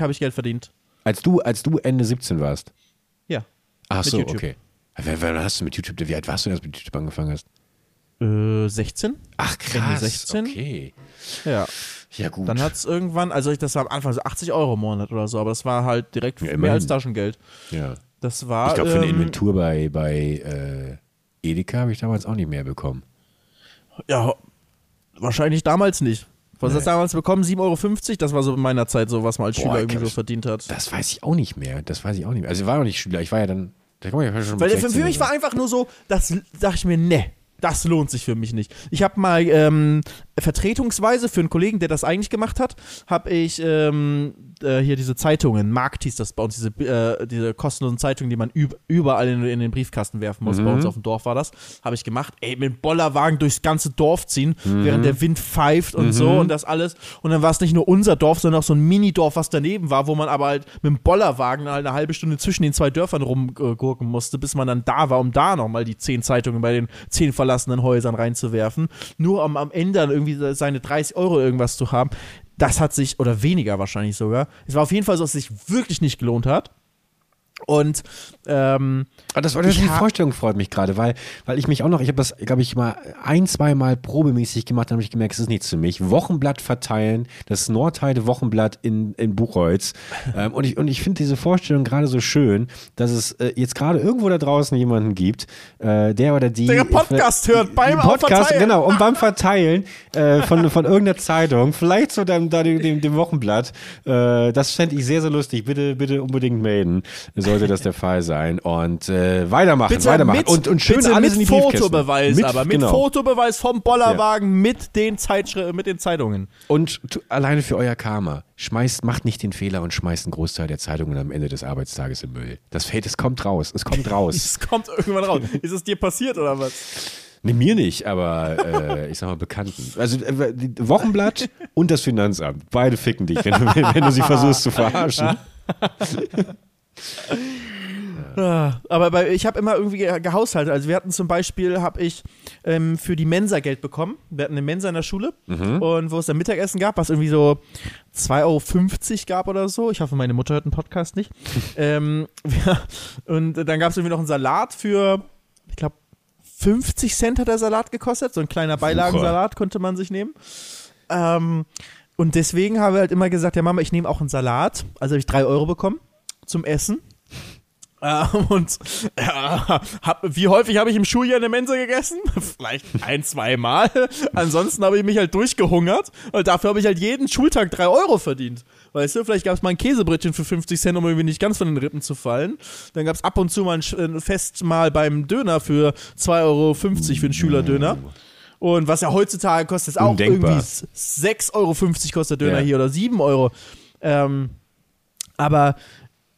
hab ich Geld verdient. als du, als du Ende 17 warst. Ach so, YouTube. okay. Wann hast du mit YouTube, wie alt warst du, als du mit YouTube angefangen hast? Äh, 16? Ach krass, 16? okay. Ja. Ja gut. Dann hat es irgendwann, also ich, das war am Anfang so 80 Euro im Monat oder so, aber das war halt direkt Ja, mehr als Taschengeld. ja. Das war. Ich glaube, für eine ähm, Inventur bei, bei äh, Edeka habe ich damals auch nicht mehr bekommen. Ja, wahrscheinlich damals nicht. Was hast du damals bekommen? 7,50 Euro? Das war so in meiner Zeit so, was man als Boah, Schüler irgendwie so verdient hat. Das weiß ich auch nicht mehr. Das weiß ich auch nicht mehr. Also ich war noch nicht Schüler, ich war ja dann. Schon Weil mit für 16 mich war einfach nur so, das dachte ich mir, ne, das lohnt sich für mich nicht. Ich habe mal ähm, vertretungsweise für einen Kollegen, der das eigentlich gemacht hat, habe ich ähm, äh, hier diese Zeitungen, Markt hieß das bei uns, diese, äh, diese kostenlosen Zeitungen, die man üb überall in, in den Briefkasten werfen muss. Bei uns auf dem Dorf war das. Habe ich gemacht. Ey, mit dem Bollerwagen durchs ganze Dorf ziehen, während der Wind pfeift und so und das alles. Und dann war es nicht nur unser Dorf, sondern auch so ein Minidorf, was daneben war, wo man aber halt mit dem Bollerwagen halt eine halbe Stunde zwischen den zwei Dörfern rumgurken musste, bis man dann da war, um da nochmal die zehn Zeitungen bei den zehn verlassenen Häusern reinzuwerfen. Nur um am Ende dann irgendwie seine 30 Euro irgendwas zu haben. Das hat sich, oder weniger wahrscheinlich sogar. Es war auf jeden Fall so, dass es sich wirklich nicht gelohnt hat. Und ähm, Ah, das war die Vorstellung freut mich gerade, weil, weil ich mich auch noch, ich habe das, glaube ich, mal ein, zwei Mal probemäßig gemacht, dann habe ich gemerkt, es ist nichts für mich. Wochenblatt verteilen, das Nordheide Wochenblatt in, in Buchholz. ähm, und ich, und ich finde diese Vorstellung gerade so schön, dass es äh, jetzt gerade irgendwo da draußen jemanden gibt, äh, der oder die. Der Podcast hört beim Podcast, Verteilen. genau, und beim Verteilen äh, von, von irgendeiner Zeitung, vielleicht so dem, dem, dem, Wochenblatt. Äh, das fände ich sehr, sehr lustig. Bitte, bitte unbedingt melden, sollte das der Fall sein. Und äh, weitermachen, bitte weitermachen. mit, und, und schön bitte alles mit in die. Fotobeweis, aber mit genau. Fotobeweis vom Bollerwagen mit den mit den Zeitungen. Und tu, alleine für euer Karma. Schmeißt, macht nicht den Fehler und schmeißt einen Großteil der Zeitungen am Ende des Arbeitstages im Müll. Das fällt, es kommt raus. Es kommt raus. Es kommt irgendwann raus. Ist es dir passiert oder was? Ne, mir nicht, aber äh, ich sag mal Bekannten. Also äh, Wochenblatt und das Finanzamt. Beide ficken dich, wenn du, wenn du sie versuchst zu verarschen. Aber bei, ich habe immer irgendwie ge- gehaushaltet. Also wir hatten zum Beispiel, habe ich ähm, für die Mensa Geld bekommen. Wir hatten eine Mensa in der Schule und wo es dann Mittagessen gab, was irgendwie so 2,50 Euro gab oder so. Ich hoffe, meine Mutter hört den Podcast nicht. ähm, ja, und dann gab es irgendwie noch einen Salat für, ich glaube, 50 Cent hat der Salat gekostet. So ein kleiner Beilagensalat konnte man sich nehmen. Ähm, und deswegen habe ich halt immer gesagt, ja Mama, ich nehme auch einen Salat. Also habe ich 3 Euro bekommen zum Essen. Ähm, und ja, hab, wie häufig habe ich im Schuljahr eine Mensa gegessen? Vielleicht ein, zwei Mal. Ansonsten habe ich mich halt durchgehungert. Und dafür habe ich halt jeden Schultag drei Euro verdient. Weißt du, vielleicht gab es mal ein Käsebrötchen für 50 Cent, um irgendwie nicht ganz von den Rippen zu fallen. Dann gab es ab und zu mal ein ein Festmahl beim Döner für 2,50 Euro für einen Schülerdöner. Und was ja heutzutage kostet, ist auch Undenkbar. irgendwie 6,50 Euro kostet Döner Ja. hier oder 7 Euro. Ähm, aber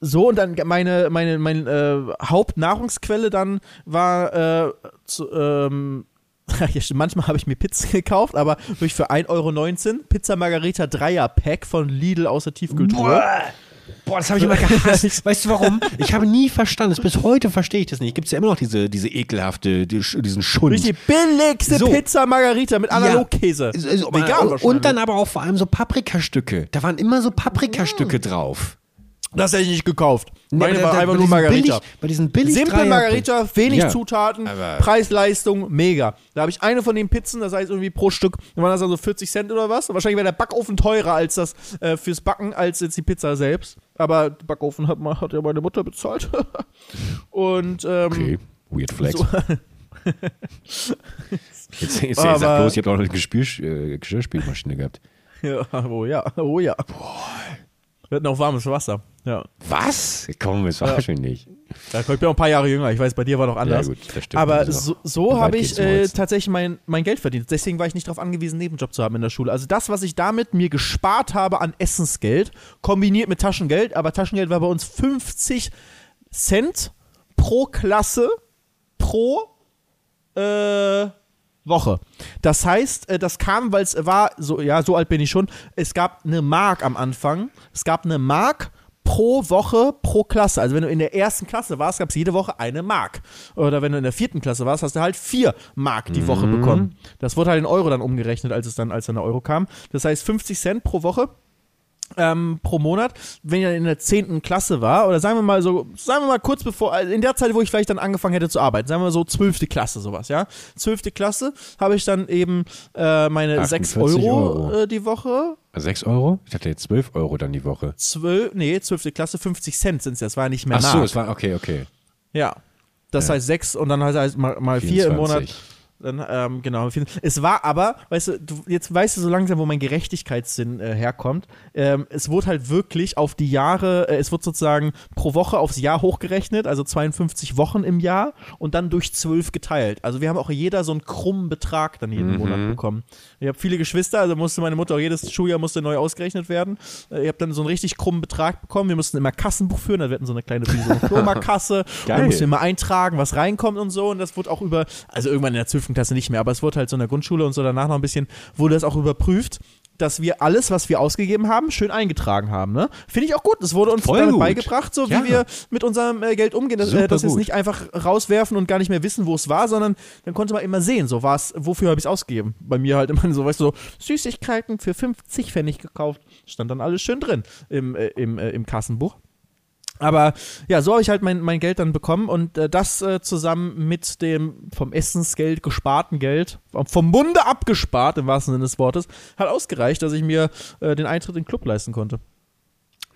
so und dann meine, meine, meine äh, Hauptnahrungsquelle dann war äh, zu, ähm, ja, manchmal habe ich mir Pizza gekauft, aber wirklich für 1,19 Euro Pizza Margarita Dreier Pack von Lidl aus der Tiefkühltruhe. Boah, das habe ich immer gehasst. Weißt du warum? Ich habe nie verstanden. das- Bis heute verstehe ich das nicht. Gibt es ja immer noch diese, diese ekelhafte, die, diesen Schund. Richtig billigste So. Pizza Margarita mit Analogkäse. Also, Vegan und, und dann aber auch vor allem so Paprikastücke. Da waren immer so Paprikastücke drauf. Das hätte ich nicht gekauft. Nee, Meine aber war da- einfach nur Margarita. Billig, bei diesen billig Simple Margarita, wenig Ja. Zutaten, Aber- Preis-Leistung, mega. Da habe ich eine von den Pizzen, das heißt irgendwie pro Stück, dann waren das also 40 Cent oder was. Wahrscheinlich wäre der Backofen teurer als das äh, fürs Backen, als jetzt die Pizza selbst. Aber den Backofen hat, hat ja meine Mutter bezahlt. Und ähm, Okay, weird flex. so, Jetzt, jetzt, Aber- jetzt sag bloß, ihr habt auch noch eine äh, Geschirrspülmaschine gehabt. ja, oh ja, oh ja. Wir hatten auch warmes Wasser. Ja. Was? Komm, das war schon nicht. ja. Ich bin auch ein paar Jahre jünger, ich weiß, bei dir war noch anders. Ja, gut, das stimmt. Aber Also, so, so habe ich äh, tatsächlich mein, mein Geld verdient. Deswegen war ich nicht darauf angewiesen, einen Nebenjob zu haben in der Schule. Also das, was ich damit mir gespart habe an Essensgeld, kombiniert mit Taschengeld, aber Taschengeld war bei uns 50 Cent pro Klasse pro äh, Woche. Das heißt, äh, das kam, weil es war, so, ja, so alt bin ich schon, es gab eine Mark am Anfang. Es gab eine Mark pro Woche pro Klasse. Also wenn du in der ersten Klasse warst, gab es jede Woche eine Mark. Oder wenn du in der vierten Klasse warst, hast du halt vier Mark die Woche bekommen. Das wurde halt in Euro dann umgerechnet, als es dann, als dann der Euro kam. Das heißt 50 Cent pro Woche. Ähm, pro Monat, wenn er in der 10. Klasse war, oder sagen wir mal so, sagen wir mal kurz bevor, also in der Zeit, wo ich vielleicht dann angefangen hätte zu arbeiten, sagen wir mal so 12. Klasse, sowas, ja. 12. Klasse habe ich dann eben äh, meine 6 Euro, Euro. Äh, die Woche. 6 Euro? Ich hatte jetzt 12 Euro dann die Woche. 12, nee, 12. Klasse, 50 Cent sind es, das war nicht mehr Ach so, es war, okay, okay. Ja. Das Ja. heißt 6 und dann heißt es mal, mal 4 im Monat. 24. Dann, ähm, genau. Es war aber, weißt du, du, jetzt weißt du so langsam, wo mein Gerechtigkeitssinn äh, herkommt. Ähm, es wurde halt wirklich auf die Jahre, äh, es wird sozusagen pro Woche aufs Jahr hochgerechnet, also 52 Wochen im Jahr und dann durch 12 geteilt. Also wir haben auch jeder so einen krummen Betrag dann jeden Mhm. Monat bekommen. Ich habe viele Geschwister, also musste meine Mutter auch jedes Schuljahr musste neu ausgerechnet werden. Äh, Ich habe dann so einen richtig krummen Betrag bekommen. Wir mussten immer Kassenbuch führen, da wir hatten so eine kleine so. Und Geil. dann mussten wir immer eintragen, was reinkommt und so. Und das wurde auch über, also irgendwann in der 12. Klasse nicht mehr, aber es wurde halt so in der Grundschule und so danach noch ein bisschen, wurde das auch überprüft, dass wir alles, was wir ausgegeben haben, schön eingetragen haben. Ne? Finde ich auch gut. Es wurde uns beigebracht, so Ja. wie wir mit unserem äh, Geld umgehen. Dass, äh, dass wir es nicht einfach rauswerfen und gar nicht mehr wissen, wo es war, sondern dann konnte man immer sehen, so war's, wofür habe ich es ausgegeben. Bei mir halt immer so, weißt du, so Süßigkeiten für 50 Pfennig gekauft. Stand dann alles schön drin im, äh, im, äh, im Kassenbuch. Aber ja, so habe ich halt mein, mein Geld dann bekommen und äh, das äh, zusammen mit dem vom Essensgeld gesparten Geld, vom- Munde abgespart im wahrsten Sinne des Wortes, hat ausgereicht, dass ich mir äh, den Eintritt in den Club leisten konnte.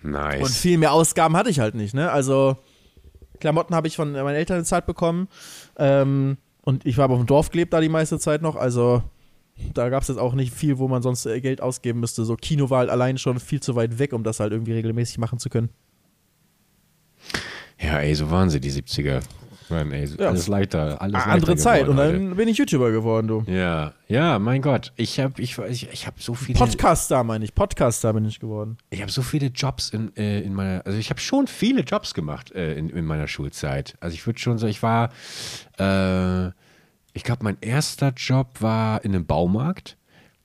Nice. Und viel mehr Ausgaben hatte ich halt nicht, ne? Also Klamotten habe ich von meinen Eltern bezahlt bekommen ähm, und ich war aber auf dem Dorf gelebt da die meiste Zeit noch, also da gab es jetzt auch nicht viel, wo man sonst äh, Geld ausgeben müsste. So Kino war halt allein schon viel zu weit weg, um das halt irgendwie regelmäßig machen zu können. Ja, ey, so waren sie, die 70er. Mann, ey, Ja. alles leichter, alles leichter Andere Zeit und geworden, dann bin ich YouTuber geworden, du. Ja, ja, mein Gott. Ich habe ich, ich, ich hab so viele Podcaster meine ich, Podcaster bin ich geworden. ich habe so viele Jobs in, äh, in meiner, also ich habe schon viele Jobs gemacht äh, in, in meiner Schulzeit. Also ich würde schon sagen, ich war, äh, ich glaube, mein erster Job war in einem Baumarkt.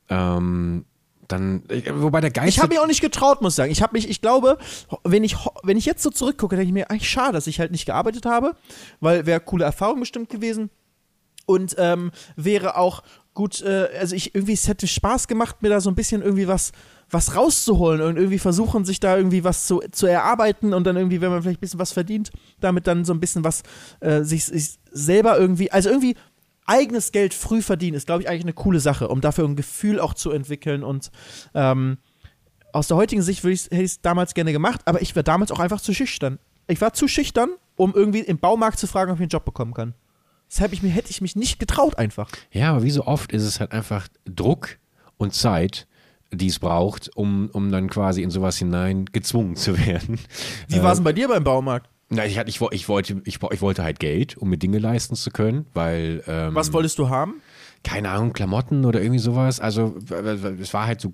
Ähm, dann, wobei der Geist. Ich habe mich auch nicht getraut, muss ich sagen. Ich habe mich, ich glaube, wenn ich, wenn ich jetzt so zurückgucke, denke ich mir, eigentlich schade, dass ich halt nicht gearbeitet habe, weil wäre coole Erfahrung bestimmt gewesen. Und ähm, wäre auch gut, äh, also ich irgendwie, es hätte Spaß gemacht, mir da so ein bisschen irgendwie was, was rauszuholen und irgendwie versuchen, sich da irgendwie was zu, zu erarbeiten und dann irgendwie, wenn man vielleicht ein bisschen was verdient, damit dann so ein bisschen was äh, sich, sich selber irgendwie, also irgendwie eigenes Geld früh verdienen, ist, glaube ich, eigentlich eine coole Sache, um dafür ein Gefühl auch zu entwickeln und ähm, aus der heutigen Sicht würde ich's- hätte ich es damals gerne gemacht, aber ich war damals auch einfach zu schüchtern. Ich war zu schüchtern, um irgendwie im Baumarkt zu fragen, ob ich einen Job bekommen kann. Deshalb ich mir, hätte ich mich nicht getraut einfach. Ja, aber wie so oft ist es halt einfach Druck und Zeit, die es braucht, um, um dann quasi in sowas hinein gezwungen zu werden. Wie war es denn bei dir beim Baumarkt? Na, ich, hatte- ich, ich, wollte, ich, ich wollte halt Geld, um mir Dinge leisten zu können, weil. Ähm, Was wolltest du haben? keine Ahnung, Klamotten oder irgendwie sowas. Also es war halt so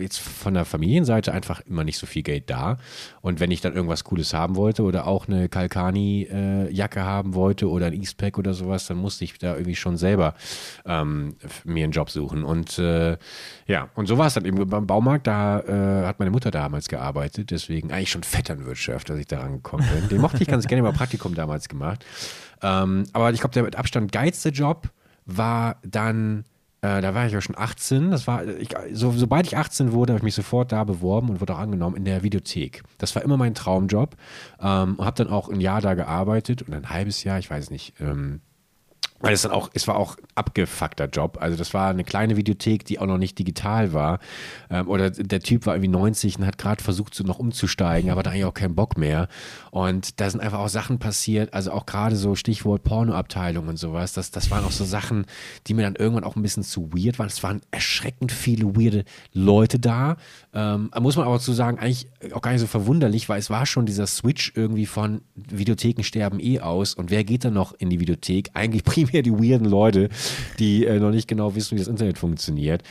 jetzt von der Familienseite einfach immer nicht so viel Geld da. Und wenn ich dann irgendwas Cooles haben wollte oder auch eine Kalkani-Jacke haben wollte oder ein Eastpack oder sowas, dann musste ich da irgendwie schon selber ähm, mir einen Job suchen. Und äh, ja, und so war es dann eben beim Baumarkt. Da äh, hat meine Mutter damals gearbeitet, deswegen eigentlich schon Vetternwirtschaft, dass ich da rangekommen bin. Den mochte ich ganz gerne, mal Praktikum damals gemacht. Ähm, aber ich glaube, der mit Abstand geilste Job war dann, äh, da war ich ja schon 18, das war, ich, so, sobald ich 18 wurde, habe ich mich sofort da beworben und wurde auch angenommen in der Videothek. Das war immer mein Traumjob. Ähm, habe dann auch ein Jahr da gearbeitet und ein halbes Jahr, ich weiß nicht, ähm, weil es dann auch, es war auch ein abgefuckter Job. Also das war eine kleine Videothek, die auch noch nicht digital war. Ähm, oder der Typ war irgendwie 90 und hat gerade versucht, so noch umzusteigen, aber da eigentlich auch keinen Bock mehr. Und da sind einfach auch Sachen passiert, also auch gerade so Stichwort Pornoabteilung und sowas. Das, das waren auch so Sachen, die mir dann irgendwann auch ein bisschen zu weird waren. Es waren erschreckend viele weirde Leute da. Ähm, muss man aber zu sagen, eigentlich auch gar nicht so verwunderlich, weil es war schon dieser Switch irgendwie von Videotheken sterben eh aus und wer geht dann noch in die Videothek? Eigentlich primär die weirden Leute, die äh, noch nicht genau wissen, wie das Internet funktioniert.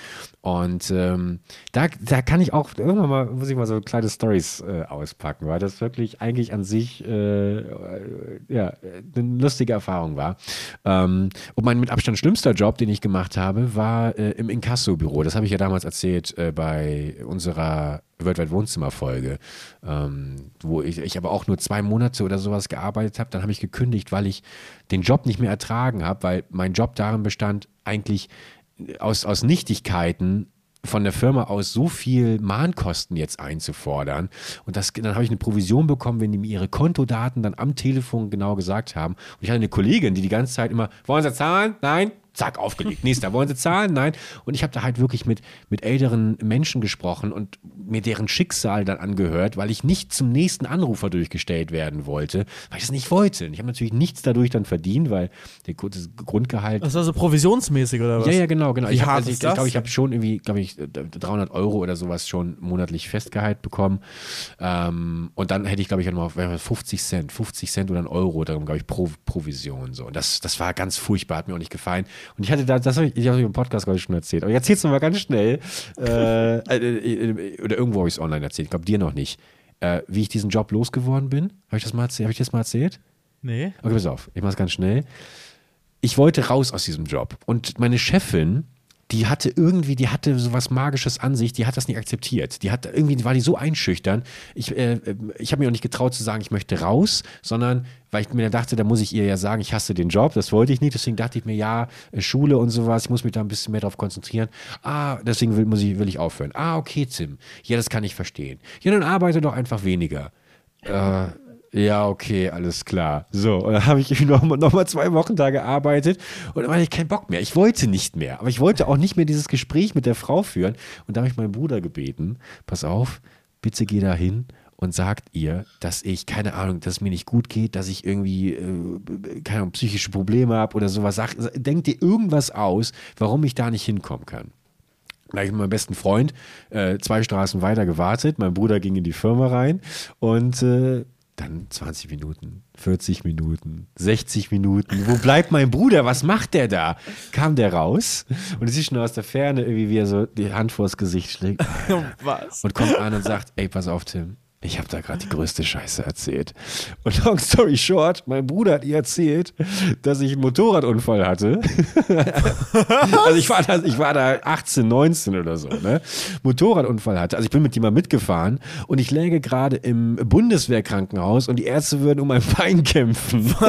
Und ähm, da, da kann ich auch irgendwann mal, muss ich mal so kleine Stories äh, auspacken, weil das wirklich eigentlich an sich äh, äh, ja, eine lustige Erfahrung war. Ähm, und mein mit Abstand schlimmster Job, den ich gemacht habe, war äh, im Inkasso-Büro. Das habe ich ja damals erzählt äh, bei unserer Worldwide Wohnzimmer-Folge, ähm, wo ich, ich aber auch nur zwei Monate oder sowas gearbeitet habe. Dann habe ich gekündigt, weil ich den Job nicht mehr ertragen habe, weil mein Job darin bestand, eigentlich aus, aus Nichtigkeiten von der Firma aus so viel Mahnkosten jetzt einzufordern. Und das, dann habe ich eine Provision bekommen, wenn die mir ihre Kontodaten dann am Telefon genau gesagt haben. Und ich hatte eine Kollegin, die die ganze Zeit immer, wollen Sie zahlen? Nein? Zack, aufgelegt. Nächster, wollen Sie zahlen? Nein. Und ich habe da halt wirklich mit, mit älteren Menschen gesprochen und mir deren Schicksal dann angehört, weil ich nicht zum nächsten Anrufer durchgestellt werden wollte, weil ich es nicht wollte. Und ich habe natürlich nichts dadurch dann verdient, weil der das Grundgehalt. Das war so provisionsmäßig oder was? Ja, ja, genau, genau. Wie ich hart also ich, ich das glaube, ich habe schon irgendwie, glaube ich, 300 Euro oder sowas schon monatlich Festgehalt bekommen. Ähm, und dann hätte ich, glaube ich, noch 50 Cent, 50 Cent oder ein Euro, darum, glaube ich, pro Provision. So. Und das, das war ganz furchtbar, hat mir auch nicht gefallen. Und ich hatte da, das habe ich, ich habe im Podcast, glaube ich, schon erzählt. Aber ich erzähl's noch mal ganz schnell. äh, äh, oder irgendwo habe ich es online erzählt. Ich glaube, dir noch nicht. Äh, wie ich diesen Job losgeworden bin. Habe ich das mal erzählt? Habe ich das mal erzählt? Nee. Okay, pass auf, ich mach's ganz schnell. Ich wollte raus aus diesem Job. Und meine Chefin, die hatte irgendwie, die hatte so was Magisches an sich, die hat das nicht akzeptiert. Die hat irgendwie, war die so einschüchtern. Ich, äh, ich habe mir auch nicht getraut zu sagen, ich möchte raus, sondern weil ich mir dachte, da muss ich ihr ja sagen, ich hasse den Job. Das wollte ich nicht. Deswegen dachte ich mir, ja, äh, Schule und sowas, ich muss mich da ein bisschen mehr drauf konzentrieren. Ah, deswegen will, muss ich, will ich aufhören. Ah, okay, Tim. Ja, das kann ich verstehen. Ja, dann arbeite doch einfach weniger. Äh, ja, okay, alles klar. So, und dann habe ich noch, noch mal zwei Wochen da gearbeitet und dann hatte ich keinen Bock mehr. Ich wollte nicht mehr. Aber ich wollte auch nicht mehr dieses Gespräch mit der Frau führen. Und da habe ich meinen Bruder gebeten, pass auf, bitte geh da hin und sagt ihr, dass ich, keine Ahnung, dass es mir nicht gut geht, dass ich irgendwie, äh, keine Ahnung, psychische Probleme habe oder sowas. Sag, denk dir irgendwas aus, warum ich da nicht hinkommen kann. Da habe ich mit meinem besten Freund äh, zwei Straßen weiter gewartet. Mein Bruder ging in die Firma rein und äh, dann 20 Minuten, 40 Minuten, 60 Minuten. Wo bleibt mein Bruder? Was macht der da? Kam der raus und es ist schon aus der Ferne irgendwie, wie er so die Hand vors Gesicht schlägt Was? und kommt an und sagt, ey, pass auf, Tim. Ich habe da gerade die größte Scheiße erzählt. Und long story short, mein Bruder hat ihr erzählt, dass ich einen Motorradunfall hatte. also ich war, da, ich war da 18, 19 oder so, ne? Motorradunfall hatte. Also ich bin mit jemandem mitgefahren und ich läge gerade im Bundeswehrkrankenhaus und die Ärzte würden um mein Bein kämpfen.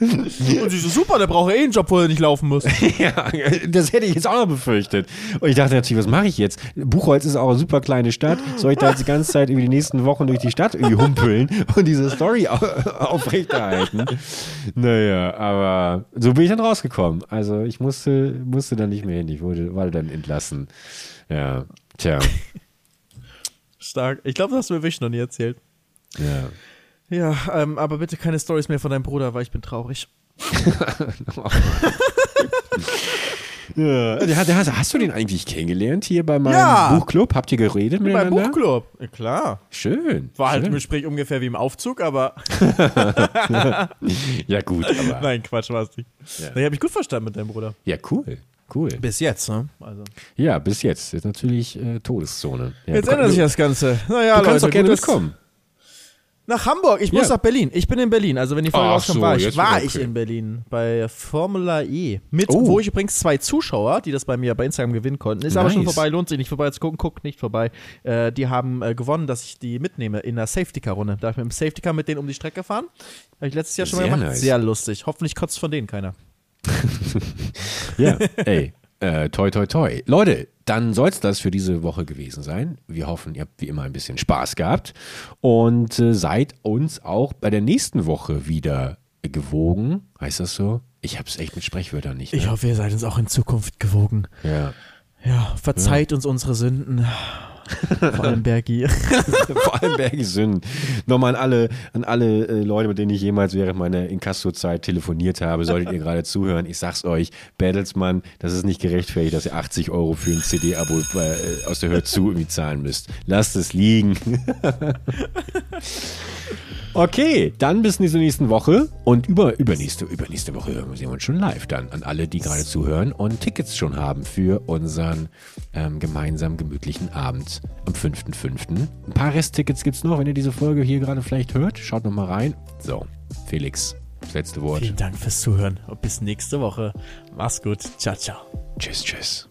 Und sie so, super, der braucht eh einen Job, wo er nicht laufen muss. ja, das hätte ich jetzt auch noch befürchtet. Und ich dachte natürlich, was mache ich jetzt? Buchholz ist auch eine super kleine Stadt. Soll ich da jetzt die ganze Zeit über die nächsten Wochen durch die Stadt irgendwie humpeln und diese Story au aufrechterhalten? Naja, aber so bin ich dann rausgekommen. Also ich musste, musste dann nicht mehr hin. Ich wurde, war dann entlassen. Ja, tja. Stark. Ich glaube, das hast du mir wirklich noch nie erzählt. Ja. Ja, ähm, aber bitte keine Stories mehr von deinem Bruder, weil ich bin traurig. ja. Der, hat- der, hat- hast du den eigentlich kennengelernt hier bei meinem Ja. Buchclub? Habt ihr geredet Beim miteinander? Buchclub. Ja, klar. Schön. War halt schön. im Gespräch ungefähr wie im Aufzug, aber. Ja, gut, aber. Nein, Quatsch, war es nicht. Ja. Nee, hab ich gut verstanden mit deinem Bruder. Ja, cool. Cool. Bis jetzt, ne? Also. Ja, bis jetzt. Ist natürlich äh, Todeszone. Ja, Jetzt ändert sich das Ganze. Naja, du Leute. kannst doch gerne mitkommen. Nach Hamburg. Ich muss Ja. nach Berlin. Ich bin in Berlin. Also, wenn die Folge rauskommt, so, war ich, war wieder ich okay. in Berlin bei Formula E. Mit, Oh. wo ich übrigens zwei Zuschauer, die das bei mir bei Instagram gewinnen konnten. Ist aber schon Nice. vorbei, lohnt sich nicht vorbei zu gucken, guckt nicht vorbei. Äh, die haben äh, gewonnen, dass ich die mitnehme in der Safety-Car-Runde. Da hab ich mit dem Safety-Car mit denen um die Strecke gefahren. Habe ich letztes Jahr schon mal Sehr gemacht. nice. Sehr lustig. Hoffentlich kotzt von denen keiner. Ja, ey. Äh, toi, toi, toi. Leute, dann soll es das für diese Woche gewesen sein. Wir hoffen, ihr habt wie immer ein bisschen Spaß gehabt und äh, seid uns auch bei der nächsten Woche wieder gewogen. Heißt das so? Ich hab's echt mit Sprechwörtern nicht. Ne? Ich hoffe, ihr seid uns auch in Zukunft gewogen. ja. Ja, verzeiht uns unsere Sünden. Vor allem Bergi. Vor allem Bergisünden. Nochmal an alle, an alle äh, Leute, mit denen ich jemals während meiner Inkasso-Zeit telefoniert habe, solltet ihr gerade zuhören. Ich sag's euch, Bertelsmann, das ist nicht gerechtfertigt, dass ihr 80 Euro für ein CD-Abo äh, aus der Hör zu irgendwie zahlen müsst. Lasst es liegen. Okay, dann bis zur nächsten Woche und über, übernächste, übernächste Woche sehen wir uns schon live dann an alle, die gerade zuhören und Tickets schon haben für unseren ähm, gemeinsamen gemütlichen Abend am 5.5. Ein paar Resttickets gibt's noch, wenn ihr diese Folge hier gerade vielleicht hört. Schaut noch mal rein. So, Felix, das letzte Wort. Vielen Dank fürs Zuhören und bis nächste Woche. Mach's gut. Ciao, ciao. Tschüss, tschüss.